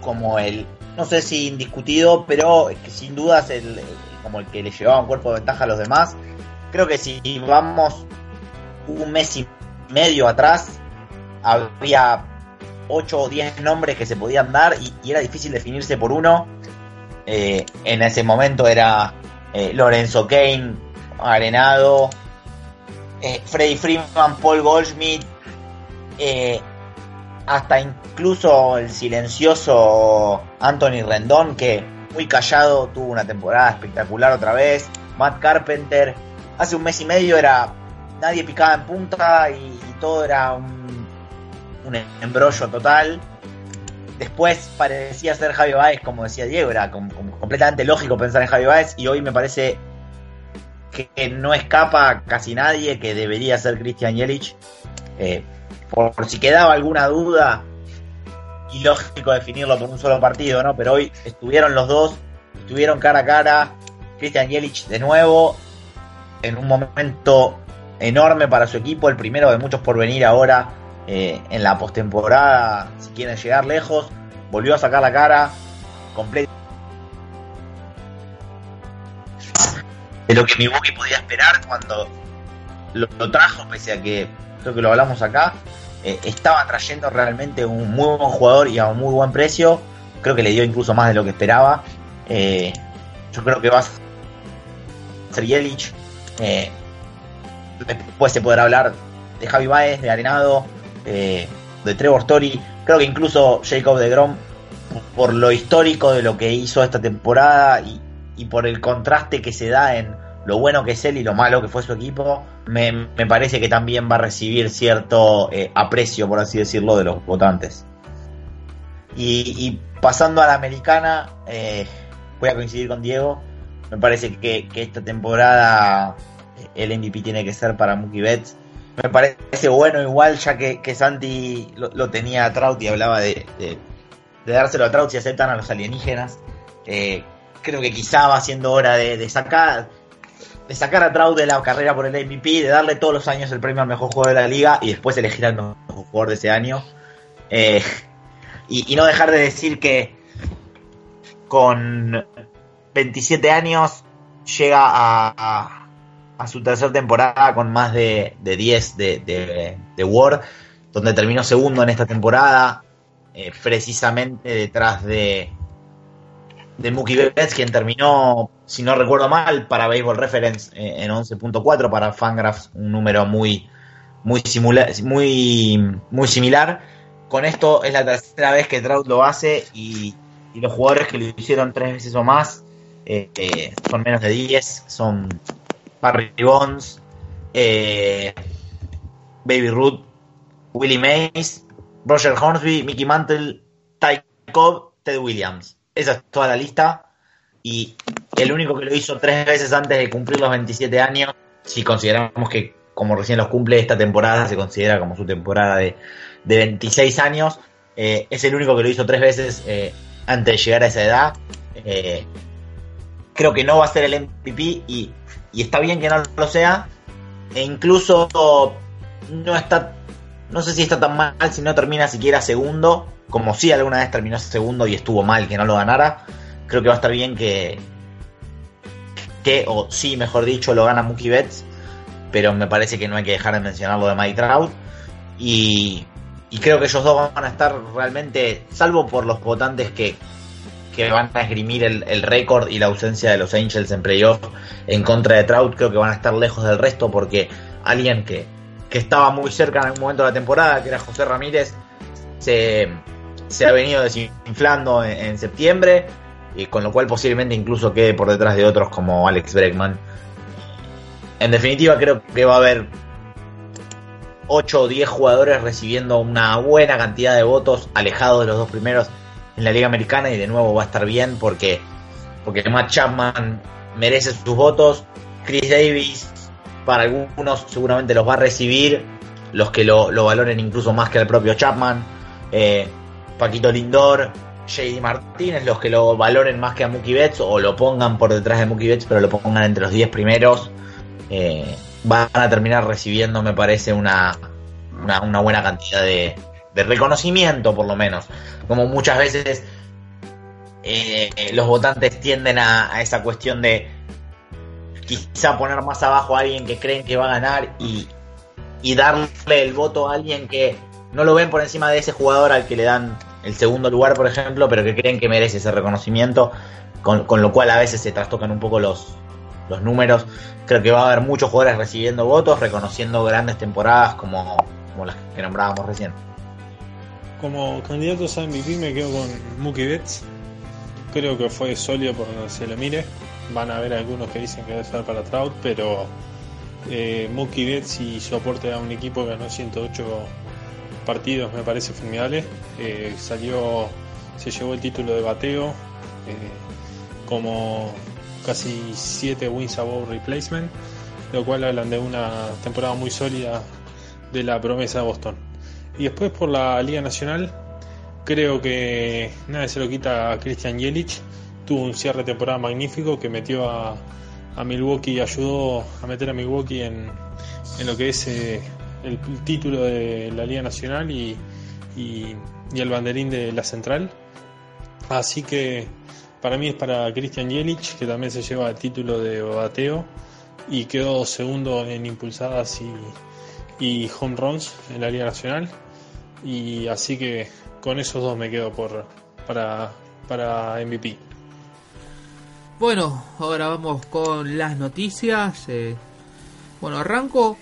Speaker 3: como el, no sé si indiscutido, pero sin dudas el, como el que le llevaba un cuerpo de ventaja a los demás. Creo que si vamos un mes y medio atrás, había 8 o 10 nombres que se podían dar y, era difícil definirse por uno. Eh, en ese momento era eh, Lorenzo Kane, Arenado, eh, Freddy Freeman, Paul Goldschmidt, hasta incluso el silencioso Anthony Rendón, que muy callado tuvo una temporada espectacular otra vez. Matt Carpenter, hace un mes y medio era nadie picaba en punta y todo era un embrollo total. Después parecía ser Javi Baez, como decía Diego, era completamente lógico pensar en Javi Baez y hoy me parece que no escapa casi nadie que debería ser Christian Yelich. Eh, por, si quedaba alguna duda, y lógico definirlo por un solo partido, ¿no? Pero hoy estuvieron los dos, estuvieron cara a cara. Christian Yelich de nuevo, en un momento enorme para su equipo, el primero de muchos por venir ahora eh, en la postemporada, si quieren llegar lejos, volvió a sacar la cara completa de lo que mi Milwaukee podía esperar cuando lo, trajo, pese a que creo que lo hablamos acá, eh, estaba trayendo realmente un muy buen jugador y a un muy buen precio. Creo que le dio incluso más de lo que esperaba. Eh, yo creo que va a ser Yelich. después se podrá hablar de Javi Baez, de Arenado, eh, de Trevor Story. Creo que incluso Jacob de Grom, por lo histórico de lo que hizo esta temporada y, por el contraste que se da en lo bueno que es él y lo malo que fue su equipo, me, parece que también va a recibir cierto eh, aprecio, por así decirlo, de los votantes. Y, pasando a la americana, eh, voy a coincidir con Diego. Me parece que, que esta temporada el MVP tiene que ser para Mookie Betts me parece bueno igual, ya que, Santi lo, tenía a Trout y hablaba de, dárselo a Trout si aceptan a los alienígenas. Eh, creo que quizá va siendo hora de, sacar de sacar a Trout de la carrera por el MVP, de darle todos los años el premio al mejor jugador de la liga y después elegir al mejor jugador de ese año. Eh, y, no dejar de decir que con 27 años llega a a su tercera temporada con más de, de 10 de, de, de, Word, donde terminó segundo en esta temporada, eh, precisamente detrás de, de Mookie Betts, quien terminó, si no recuerdo mal, para Baseball Reference eh, en 11.4, para Fangraphs un número muy, muy, muy, muy similar. Con esto es la tercera vez que Trout lo hace y, los jugadores que lo hicieron tres veces o más eh, son menos de 10, son Barry Bonds, eh, Baby Ruth, Willie Mays, Roger Hornsby, Mickey Mantle, Ty Cobb, Ted Williams. Esa es toda la lista. Y el único que lo hizo tres veces antes de cumplir los 27 años, si consideramos que como recién los cumple esta temporada, se considera como su temporada de, de 26 años. Eh, es el único que lo hizo tres veces eh, antes de llegar a esa edad. Eh, creo que no va a ser el MVP y, y, está bien que no lo sea. E incluso no está, no sé si está tan mal si no termina siquiera segundo, como si alguna vez terminó segundo y estuvo mal que no lo ganara. Creo que va a estar bien que, que o sí, mejor dicho, lo gana Mookie Betts, pero me parece que no hay que dejar de mencionar lo de Mike Trout. Y, y creo que ellos dos van a estar realmente, salvo por los votantes que, que van a esgrimir el, el récord y la ausencia de los Angels en playoff en contra de Trout, creo que van a estar lejos del resto porque alguien que, que estaba muy cerca en algún momento de la temporada, que era José Ramírez, se, se ha venido desinflando en, en, septiembre, y con lo cual posiblemente incluso quede por detrás de otros como Alex Bregman. En definitiva, creo que va a haber 8 o 10 jugadores recibiendo una buena cantidad de votos alejados de los dos primeros en la Liga Americana y de nuevo va a estar bien porque, porque Matt Chapman merece sus votos, Chris Davis para algunos seguramente los va a recibir, los que lo, lo valoren incluso más que el propio Chapman, eh, Paquito Lindor, JD Martínez, los que lo valoren más que a Mookie Betts o lo pongan por detrás de Mookie Betts pero lo pongan entre los 10 primeros. Eh, van a terminar recibiendo, me parece, una, una, buena cantidad de, reconocimiento, por lo menos. Como muchas veces eh, los votantes tienden a, esa cuestión de quizá poner más abajo a alguien que creen que va a ganar y, darle el voto a alguien que no lo ven por encima de ese jugador al que le dan el segundo lugar, por ejemplo, pero que creen que merece ese reconocimiento, con, lo cual a veces se trastocan un poco los, los números. Creo que va a haber muchos jugadores recibiendo votos, reconociendo grandes temporadas como, como las que nombrábamos recién.
Speaker 4: Como candidatos a MVP me quedo con Mookie Betts. Creo que fue sólido por donde se lo mire. Van a haber algunos que dicen que debe ser para Trout, pero eh, Mookie Betts y su aporte a un equipo que ganó 108 partidos me parece formidable. Eh, salió, se llevó el título de bateo. Eh, como casi 7 wins above replacement, lo cual hablan de una temporada muy sólida de la promesa de Boston. Y después por la Liga Nacional, creo que nada se lo quita a Christian Yelich. Tuvo un cierre de temporada magnífico que metió a, Milwaukee, ayudó a meter a Milwaukee en, en lo que es eh, el, título de la Liga Nacional y, y, y el banderín de la Central. Así que para mí es para Christian Jelic, que también se lleva el título de bateo y quedó segundo en impulsadas y, y home runs en la Liga Nacional. Y así que con esos dos me quedo por para, para MVP.
Speaker 1: Bueno, ahora vamos con las noticias. Eh, bueno, arranco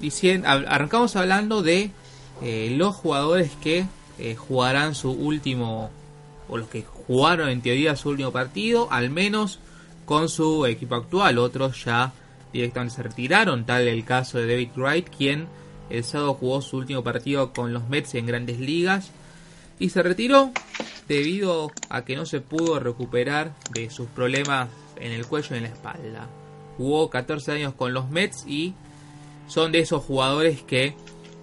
Speaker 1: diciendo, arrancamos hablando de eh, los jugadores que eh, jugarán su último o los que jugaron en teoría su último partido, al menos con su equipo actual. Otros ya directamente se retiraron, tal el caso de David Wright, quien el sábado jugó su último partido con los Mets en grandes ligas y se retiró debido a que no se pudo recuperar de sus problemas en el cuello y en la espalda. Jugó 14 años con los Mets y son de esos jugadores que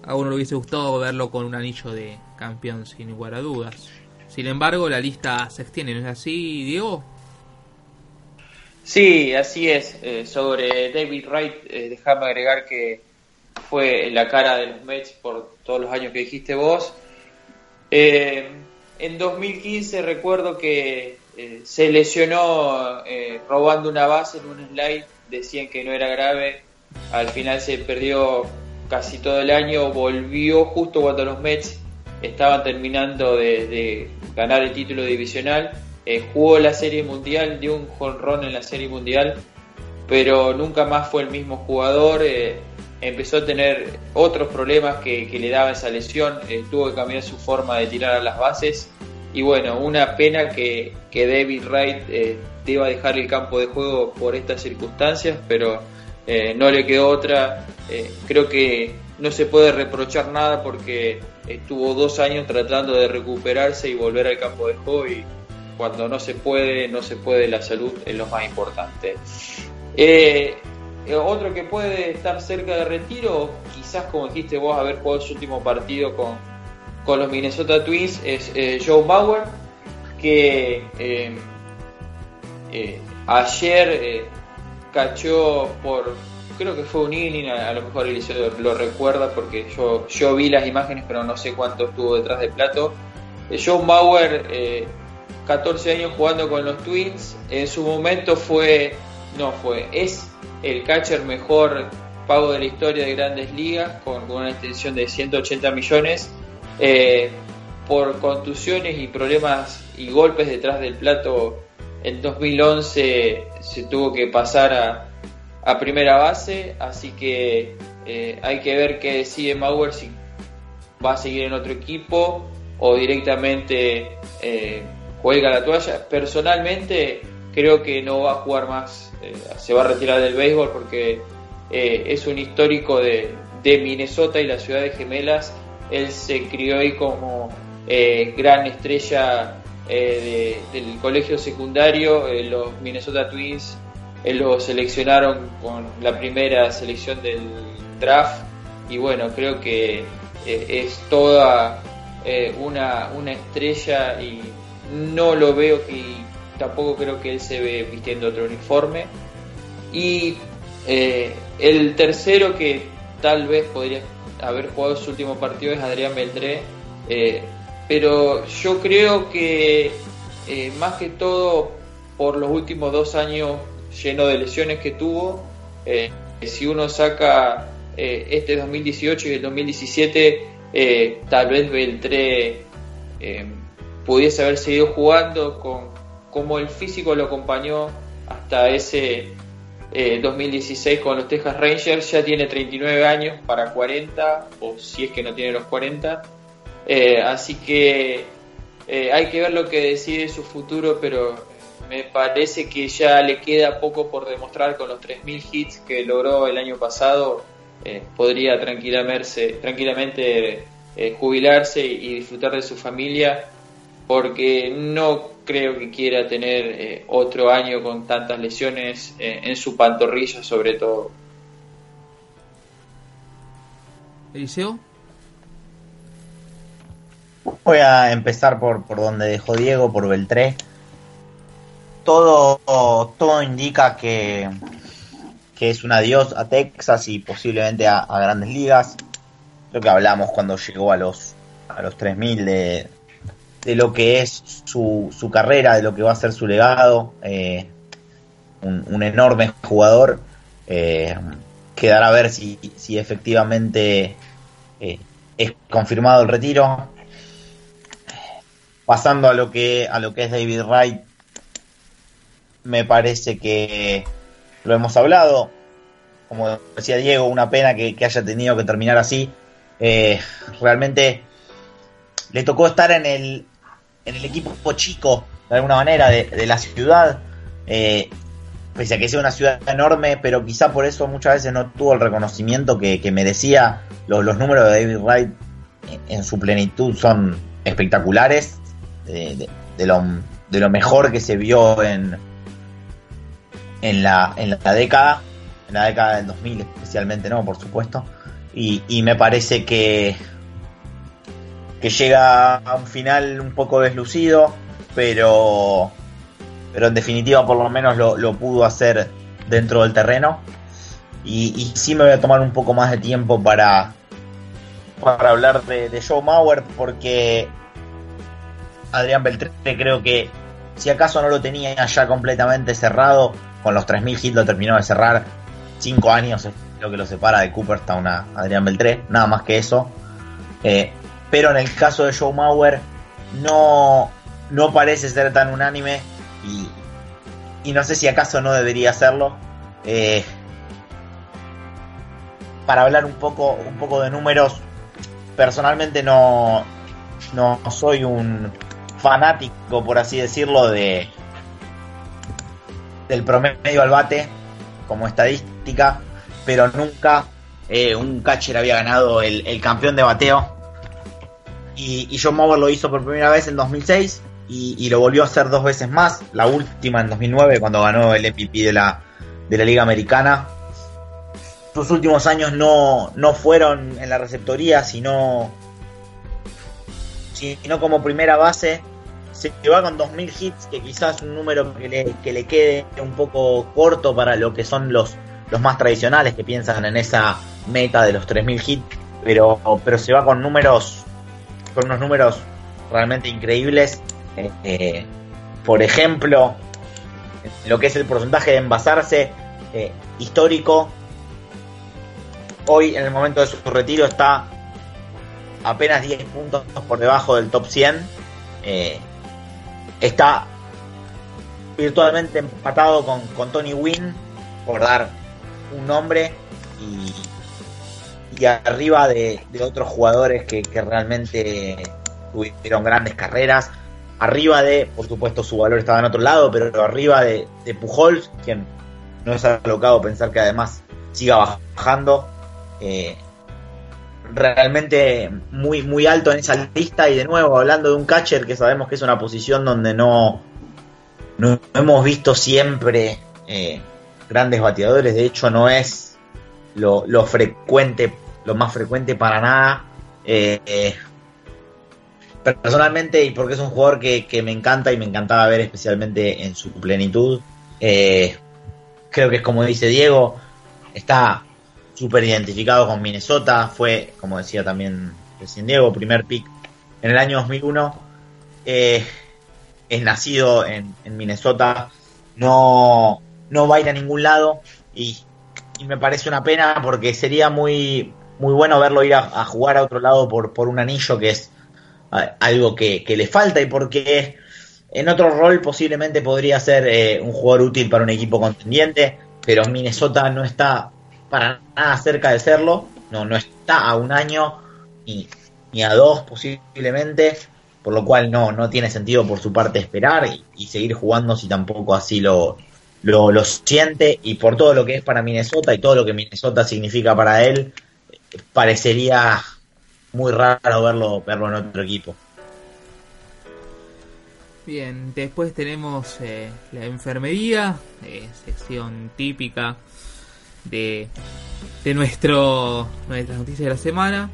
Speaker 1: a uno le hubiese gustado verlo con un anillo de campeón sin lugar a dudas. Sin embargo, la lista se extiende, ¿no es así, Diego?
Speaker 2: Sí, así es. Eh, sobre David Wright, eh, déjame agregar que fue la cara de los Mets por todos los años que dijiste vos. Eh, en 2015 recuerdo que eh, se lesionó eh, robando una base en un slide, decían que no era grave, al final se perdió casi todo el año, volvió justo cuando los Mets estaban terminando de, ganar el título divisional, jugó la Serie Mundial, dio un jonrón en la Serie Mundial, pero nunca más fue el mismo jugador, empezó a tener otros problemas que, le daba esa lesión, eh, tuvo que cambiar su forma de tirar a las bases y bueno, una pena que, que David Wright eh, deba dejar el campo de juego por estas circunstancias, pero eh, no le quedó otra. Eh, creo que no se puede reprochar nada porque estuvo dos años tratando de recuperarse y volver al campo de juego y cuando no se puede, no se puede, la salud es lo más importante. Eh, otro que puede estar cerca de retiro, quizás como dijiste vos, haber jugado su último partido con, con los Minnesota Twins, es eh, Joe Bauer, que ayer cachó por, creo que fue un inning, a, lo mejor Eliseo lo recuerda porque yo, yo vi las imágenes, pero no sé cuánto estuvo detrás del plato. Joe Bauer 14 años jugando con los Twins. En su momento fue, no fue, es el catcher mejor pago de la historia de grandes ligas, con, una extensión de 180 millones. Eh, por contusiones y problemas y golpes detrás del plato, en 2011 se tuvo que pasar a, primera base, así que eh, hay que ver qué decide Mauer si va a seguir en otro equipo o directamente eh, juega la toalla. Personalmente creo que no va a jugar más, eh, se va a retirar del béisbol porque eh, es un histórico de, Minnesota y la ciudad de Gemelas. Él se crió ahí como eh, gran estrella del colegio secundario. los Minnesota Twins lo seleccionaron con la primera selección del draft y bueno, creo que es toda una, una estrella y no lo veo que tampoco creo que él se ve vistiendo otro uniforme. Y eh, el tercero que tal vez podría haber jugado su último partido es Adrián Beltré, eh, pero yo creo que eh, más que todo por los últimos dos años lleno de lesiones que tuvo, si uno saca este 2018 y el 2017, tal vez Beltré pudiese haber seguido jugando, con como el físico lo acompañó hasta ese 2016 eh, con los Texas Rangers, ya tiene 39 años para 40, o si es que no tiene los 40. Eh, así que eh, hay que ver lo que decide su futuro, pero me parece que ya le queda poco por demostrar con los 3.000 hits que logró el año pasado. podría tranquilamente, tranquilamente jubilarse y disfrutar de su familia porque no creo que quiera tener eh, otro año con tantas lesiones eh, en su pantorrilla sobre todo.
Speaker 1: Eliseo.
Speaker 3: Voy a empezar por, por donde dejó Diego, por Beltré. Todo, todo indica que, que es un adiós a Texas y posiblemente a, a grandes ligas. Lo que hablamos cuando llegó a los, a los 3000 de, de lo que es su, su carrera, de lo que va a ser su legado. Eh, un, enorme jugador. Eh, quedará a ver si, si efectivamente eh, es confirmado el retiro. Pasando a lo que a lo que es David Wright, me parece que lo hemos hablado. Como decía Diego, una pena que, que haya tenido que terminar así. realmente le tocó estar en el, en el equipo chico, de alguna manera, de, la ciudad. Eh, pese a que sea una ciudad enorme, pero quizá por eso muchas veces no tuvo el reconocimiento que, merecía. Los, números de David Wright en, su plenitud son espectaculares, de, lo, de, lo, mejor que se vio en, en, la, en la década, en la década del 2000 especialmente, ¿no? Por supuesto. Y, y me parece que que llega a un final un poco deslucido, pero, pero en definitiva por lo menos lo, pudo hacer dentro del terreno. Y, sí me voy a tomar un poco más de tiempo para, para hablar de, Joe Mauer, porque Adrián Beltré creo que si acaso no lo tenía ya completamente cerrado, con los 3.000 hits lo terminó de cerrar. 5 años es lo que lo separa de Cooperstown a Adrián Beltré, nada más que eso. Eh, pero en el caso de Joe Mauer no, no parece ser tan unánime y, no sé si acaso no debería serlo. Eh, para hablar un poco, un poco de números, personalmente no, no soy un fanático, por así decirlo, de del promedio al bate como estadística, pero nunca eh, un catcher había ganado el campeón de bateo y, John Mower lo hizo por primera vez en 2006 y, lo volvió a hacer dos veces más. La última en 2009 cuando ganó el MVP de la, de la Liga Americana. sus últimos años no, no fueron en la receptoría, sino, sino como primera base. Se va con 2.000 hits, que quizás un número que le, que le quede un poco corto para lo que son los, los más tradicionales que piensan en esa meta de los 3.000 hits, pero, pero se va con números, con unos números realmente increíbles. Eh, eh, por ejemplo, lo que es el porcentaje de envasarse eh, histórico, hoy en el momento de su retiro está apenas 10 puntos por debajo del top 100. está virtualmente empatado con, con Tony Wynn, por dar un nombre, y, y arriba de, otros jugadores que, realmente tuvieron grandes carreras. Arriba de, por supuesto, su valor estaba en otro lado, pero arriba de, de Pujols, quien no es alocado pensar que además siga bajando. Eh, realmente muy, muy alto en esa lista. Y de nuevo, hablando de un catcher que sabemos que es una posición donde no, no hemos visto siempre eh, grandes bateadores. De hecho, no es lo frecuente, lo más frecuente para nada. Eh, personalmente y porque es un jugador que, que, me encanta y me encantaba ver especialmente en su plenitud. Eh, creo que es como dice Diego, está súper identificado con Minnesota, fue, como decía también recién Diego, primer pick en el año 2001, eh, es nacido en, Minnesota, no, no va a ir a ningún lado y, me parece una pena porque sería muy, muy bueno verlo ir a, jugar a otro lado por, por un anillo que es algo que, que, le falta y porque en otro rol posiblemente podría ser eh, un jugador útil para un equipo contendiente, pero Minnesota no está para nada cerca de serlo, no, no está a un año ni, ni a dos posiblemente, por lo cual no, no tiene sentido por su parte esperar y, y seguir jugando si tampoco así lo, lo, lo, siente y por todo lo que es para Minnesota y todo lo que Minnesota significa para él, parecería muy raro verlo, verlo en otro equipo.
Speaker 1: Bien, después tenemos eh, la enfermería, eh, sección típica de, de nuestro, nuestras noticias de la semana.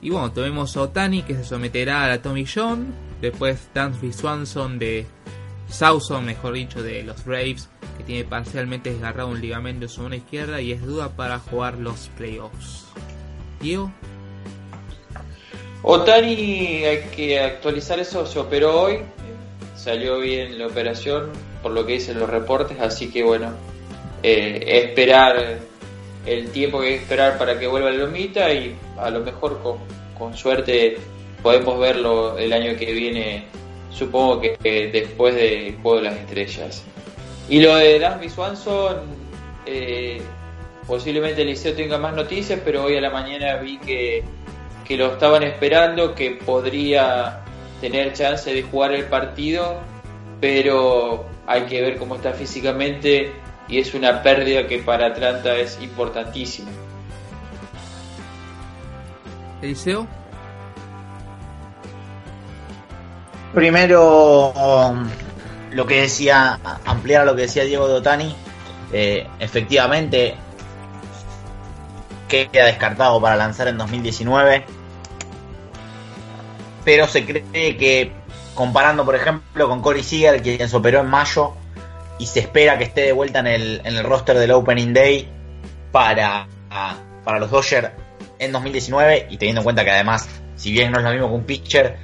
Speaker 1: Y bueno, tenemos a Otani que se someterá a la Tommy John. Después Dansby Swanson de Southon, mejor dicho, de los Braves, que tiene parcialmente desgarrado un ligamento en su mano izquierda y es duda para jugar los playoffs. Diego.
Speaker 2: Otani, hay que actualizar eso, se operó hoy, salió bien la operación, por lo que dicen los reportes, así que bueno, eh, esperar el tiempo que hay que esperar para que vuelva la lomita y a lo mejor con suerte podemos verlo el año que viene, supongo que, después del Juego de las Estrellas. Y lo de Dansby Swanson, eh, posiblemente el liceo tenga más noticias, pero hoy a la mañana vi que que lo estaban esperando, que podría tener chance de jugar el partido, pero hay que ver cómo está físicamente y es una pérdida que para Atlanta es importantísima.
Speaker 1: Eliseo.
Speaker 3: Primero, lo que decía, ampliar lo que decía Diego Dotani, eh, efectivamente queda descartado para lanzar en 2019 pero se cree que comparando por ejemplo con Corey Seager, quien se operó en mayo y se espera que esté de vuelta en el, en el roster del Opening Day para, para los Dodgers en 2019 y teniendo en cuenta que además, si bien no es lo mismo que un pitcher,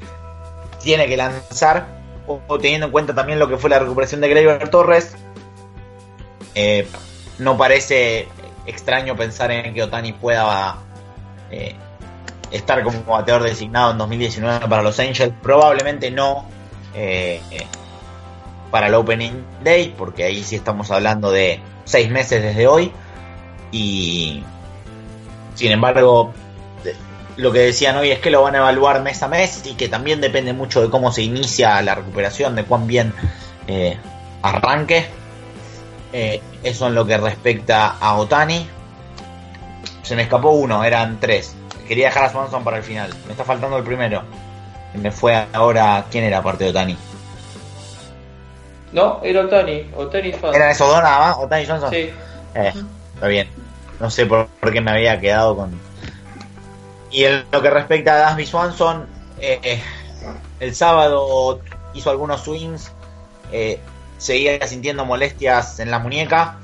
Speaker 3: tiene que lanzar, o, teniendo en cuenta también lo que fue la recuperación de Gleyber Torres, eh, no parece extraño pensar en que Otani pueda eh, estar como bateador designado en 2019 para los Angels. Probablemente no eh, para el Opening Day, porque ahí sí estamos hablando de seis meses desde hoy. Y sin embargo, lo que decían hoy es que lo van a evaluar mes a mes y que también depende mucho de cómo se inicia la recuperación, de cuán bien eh, arranque. Eh, eso en lo que respecta a Otani. Se me escapó uno, eran tres quería dejar a Swanson para el final. Me está faltando el primero. Me fue ahora. ¿Quién era aparte de Otani?
Speaker 2: No, era Otani. Otani Swanson.
Speaker 3: ¿Eran esos dos nada más? ¿Otani y Swanson?
Speaker 2: Sí.
Speaker 3: Eh, está bien. no sé por, qué me había quedado con... Y en lo que respecta a Dasby Swanson, eh, el sábado hizo algunos swings, eh, seguía sintiendo molestias en la muñeca.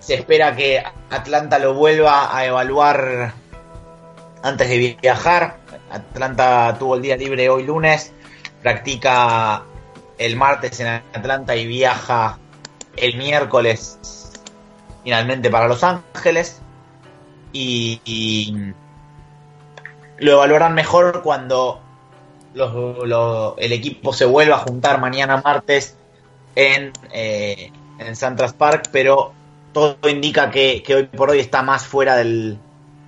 Speaker 3: Se espera que Atlanta lo vuelva a evaluar antes de viajar. Atlanta tuvo el día libre hoy lunes, practica el martes en Atlanta y viaja el miércoles finalmente para Los Ángeles. Y, lo evaluarán mejor cuando el equipo se vuelva a juntar mañana martes en, eh, en Santras Park, pero todo indica que, hoy por hoy está más fuera del,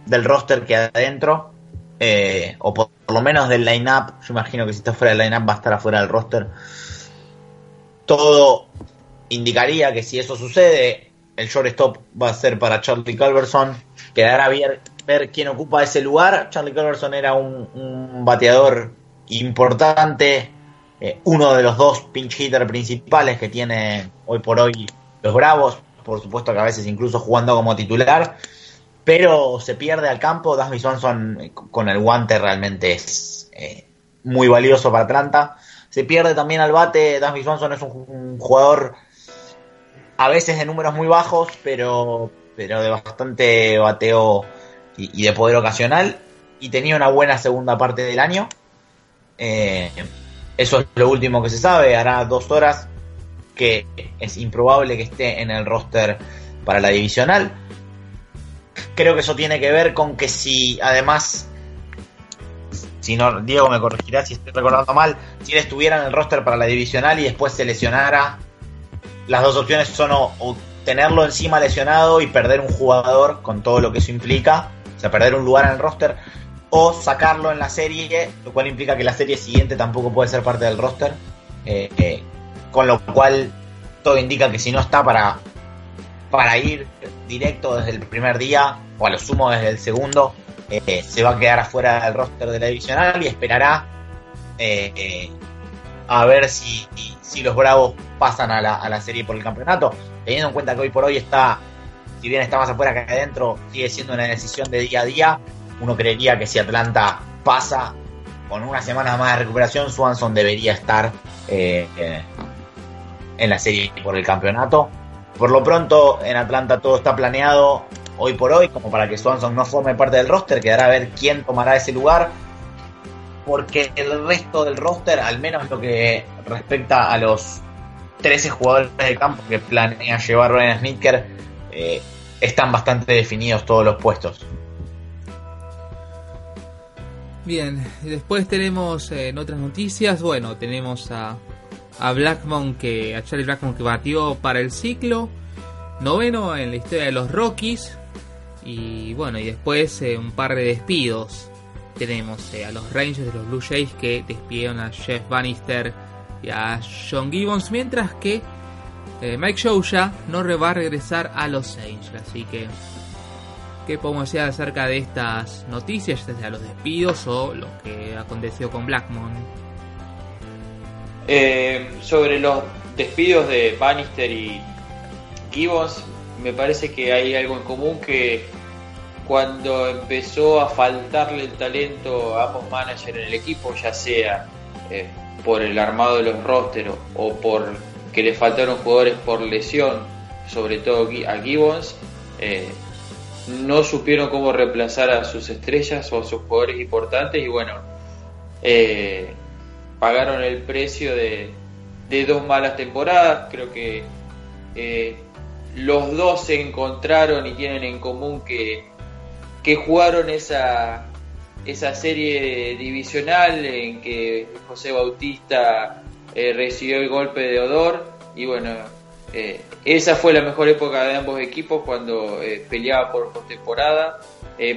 Speaker 3: del roster que adentro, eh, o por, lo menos del line-up. Yo imagino que si está fuera del line-up va a estar afuera del roster. Todo indicaría que si eso sucede, el shortstop va a ser para Charlie Culberson. Quedará bien ver quién ocupa ese lugar. Charlie Culberson era un, bateador importante, eh, uno de los dos pinch hitters principales que tiene hoy por hoy los Bravos. Por supuesto que a veces incluso jugando como titular pero se pierde al campo. Dasby Swanson eh, con el guante realmente es eh, muy valioso para Atlanta. Se pierde también al bate. Dasby Swanson es un, jugador a veces de números muy bajos, pero, pero de bastante bateo y, de poder ocasional. Y tenía una buena segunda parte del año. Eh, eso es lo último que se sabe. Hará dos horas que es improbable que esté en el roster para la divisional creo que eso tiene que ver con que si además, si no, Diego me corregirá si estoy recordando mal, si él estuviera en el roster para la divisional y después se lesionara, las dos opciones son o, tenerlo encima lesionado y perder un jugador con todo lo que eso implica, o sea, perder un lugar en el roster, o sacarlo en la serie, lo cual implica que la serie siguiente tampoco puede ser parte del roster, eh, eh, con lo cual todo indica que si no está para para ir directo desde el primer día, o a lo sumo desde el segundo, eh, se va a quedar afuera del roster de la divisional y esperará a ver si, si, los Bravos pasan a la, a la serie por el campeonato. Teniendo en cuenta que hoy por hoy está, si bien está más afuera que adentro, sigue siendo una decisión de día a día. Uno creería que si Atlanta pasa con una semana más de recuperación, Swanson debería estar en la serie por el campeonato. Por lo pronto, en Atlanta todo está planeado hoy por hoy, como para que Swanson no forme parte del roster, quedará a ver quién tomará ese lugar, porque el resto del roster, al menos lo que respecta a los 13 jugadores de campo que planea llevar Ryan Snicker, eh, están bastante definidos todos los puestos.
Speaker 1: Bien, después tenemos eh, en otras noticias, bueno, tenemos a a Blackmon que a Charlie Blackmon que batió para el ciclo noveno en la historia de los Rockies y bueno y después eh, un par de despidos tenemos eh, a los Rangers de los Blue Jays que despidieron a Jeff Bannister y a John Gibbons mientras que eh, Mike Show ya no va a regresar a los Angels así que ¿Qué podemos decir acerca de estas noticias, ya sea los despidos o lo que aconteció con Blackmon?
Speaker 2: Eh, sobre los despidos de Bannister y Gibbons, me parece que hay algo en común que cuando empezó a faltarle el talento a ambos managers en el equipo, ya sea eh, por el armado de los rosters o por que le faltaron jugadores por lesión, sobre todo a Gibbons, eh, no supieron cómo reemplazar a sus estrellas o a sus jugadores importantes y bueno, eh, pagaron el precio de, dos malas temporadas. Creo que eh, los dos se encontraron y tienen en común que, que jugaron esa, esa serie divisional en que José Bautista eh, recibió el golpe de odor y bueno, eh, esa fue la mejor época de ambos equipos cuando peleaba por postemporada.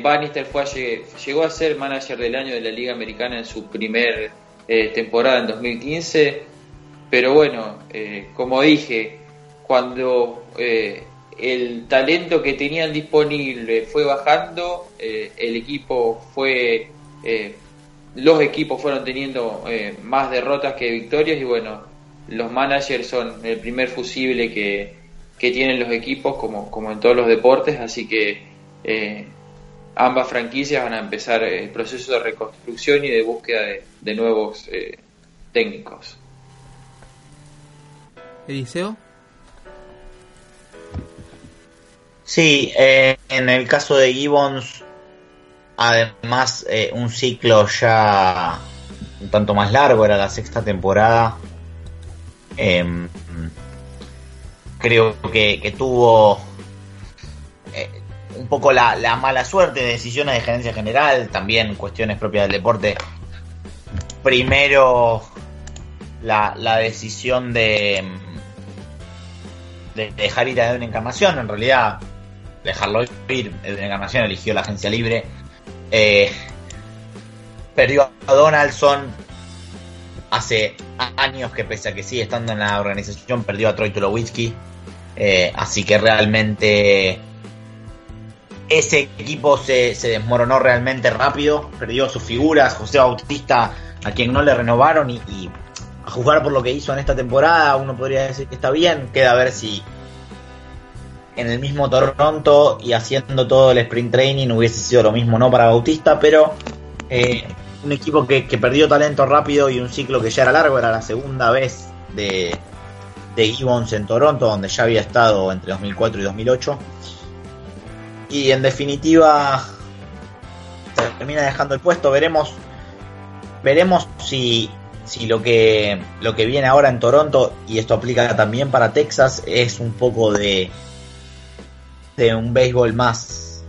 Speaker 2: Bannister fue llegó a ser manager del año de la Liga Americana en su primer eh, temporada en 2015. Pero bueno, eh, como dije, cuando eh, el talento que tenían disponible fue bajando, el equipo fue, los equipos fueron teniendo más derrotas que victorias y bueno, los managers son el primer fusible que, que tienen los equipos como, como en todos los deportes, así que eh, ambas franquicias van a empezar el proceso de reconstrucción y de búsqueda de, nuevos eh, técnicos.
Speaker 1: Eliseo.
Speaker 3: Sí, eh, en el caso de Gibbons, además un ciclo ya un tanto más largo, era la sexta temporada. Em, creo que, tuvo eh, un poco la, mala suerte de decisiones de gerencia general, también cuestiones propias del deporte. Primero, la, decisión de, de dejar ir a una encarnación, en realidad dejarlo ir, de encarnación eligió la agencia libre. Eh, perdió a Donaldson hace años que pese a que sigue estando en la organización, perdió a Troy Tulowitzki. Eh, así que realmente ese equipo se, desmoronó realmente rápido, perdió sus figuras, José Bautista, a quien no le renovaron y, a jugar por lo que hizo en esta temporada, uno podría decir que está bien, queda a ver si en el mismo Toronto y haciendo todo el sprint training hubiese sido lo mismo, no para Bautista, pero eh, un equipo que, perdió talento rápido y un ciclo que ya era largo, era la segunda vez de, de Gibbons en Toronto, donde ya había estado entre 2004 y 2008. Y en definitiva termina dejando el puesto. Veremos, veremos si, si lo que lo que viene ahora en Toronto y esto aplica también para Texas es un poco de de un béisbol más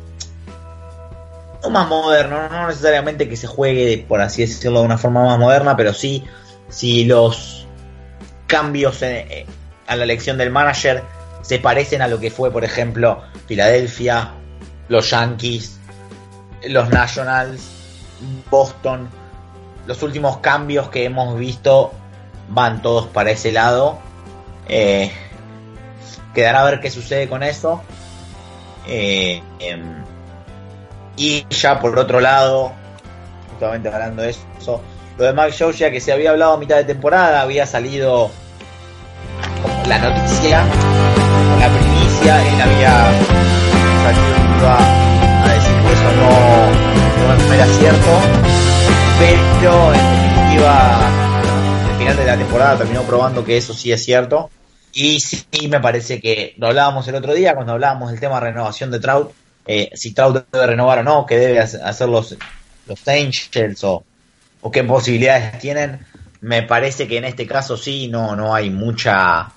Speaker 3: no más moderno, no necesariamente que se juegue por así decirlo de una forma más moderna, pero sí si los cambios en, a la elección del manager se parecen a lo que fue, por ejemplo, Filadelfia, los Yankees, los Nationals, Boston. Los últimos cambios que hemos visto van todos para ese lado. Eh, quedará a ver qué sucede con eso. Eh, em, y ya por otro lado, justamente hablando de eso, lo de Mike ya que se había hablado a mitad de temporada, había salido la noticia, la primicia, él había salido a, decir que eso no, no era cierto, pero en definitiva, al final de la temporada terminó probando que eso sí es cierto. Y sí, me parece que lo hablábamos el otro día cuando hablábamos del tema de renovación de Trout, eh, si Trout debe renovar o no, que debe hacer los, los Angels o, o qué posibilidades tienen. Me parece que en este caso sí, no, no hay mucha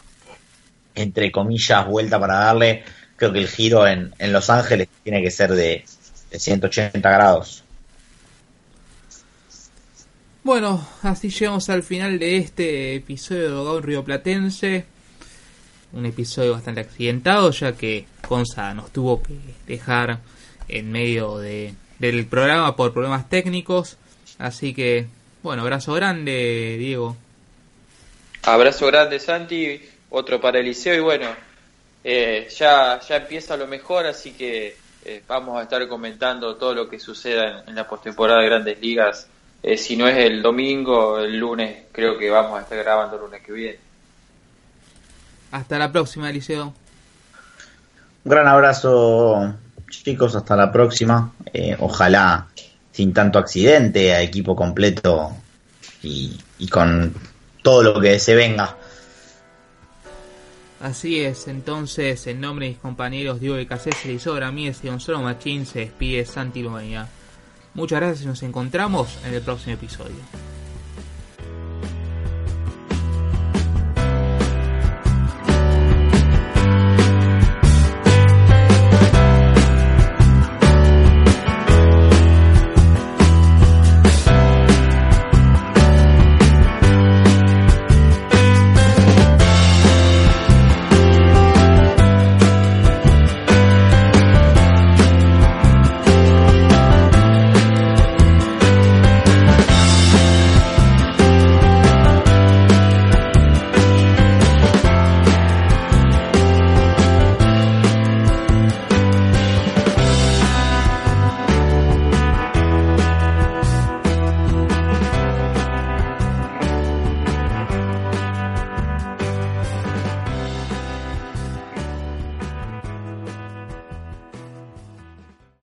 Speaker 3: entre comillas, vuelta para darle, creo que el giro en, Los Ángeles tiene que ser de, 180 grados.
Speaker 1: Bueno, así llegamos al final de este episodio de Dogado Río Platense. Un episodio bastante accidentado, ya que Conza nos tuvo que dejar en medio de, del programa por problemas técnicos. Así que, bueno, abrazo grande, Diego.
Speaker 2: Abrazo grande, Santi otro para Eliseo y bueno, eh, ya, ya empieza lo mejor, así que eh, vamos a estar comentando todo lo que suceda en, la postemporada de Grandes Ligas. Eh, si no es el domingo, el lunes, creo que vamos a estar grabando el lunes que viene.
Speaker 1: Hasta la próxima, Eliseo.
Speaker 3: Un gran abrazo, chicos, hasta la próxima. ojalá sin tanto accidente, a equipo completo y, y con todo lo que se venga.
Speaker 1: Así es, entonces, en nombre de mis compañeros Diego de Casés, Isobra Mies y Gonzalo Machín, se despide Santi Muchas gracias y nos encontramos en el próximo episodio.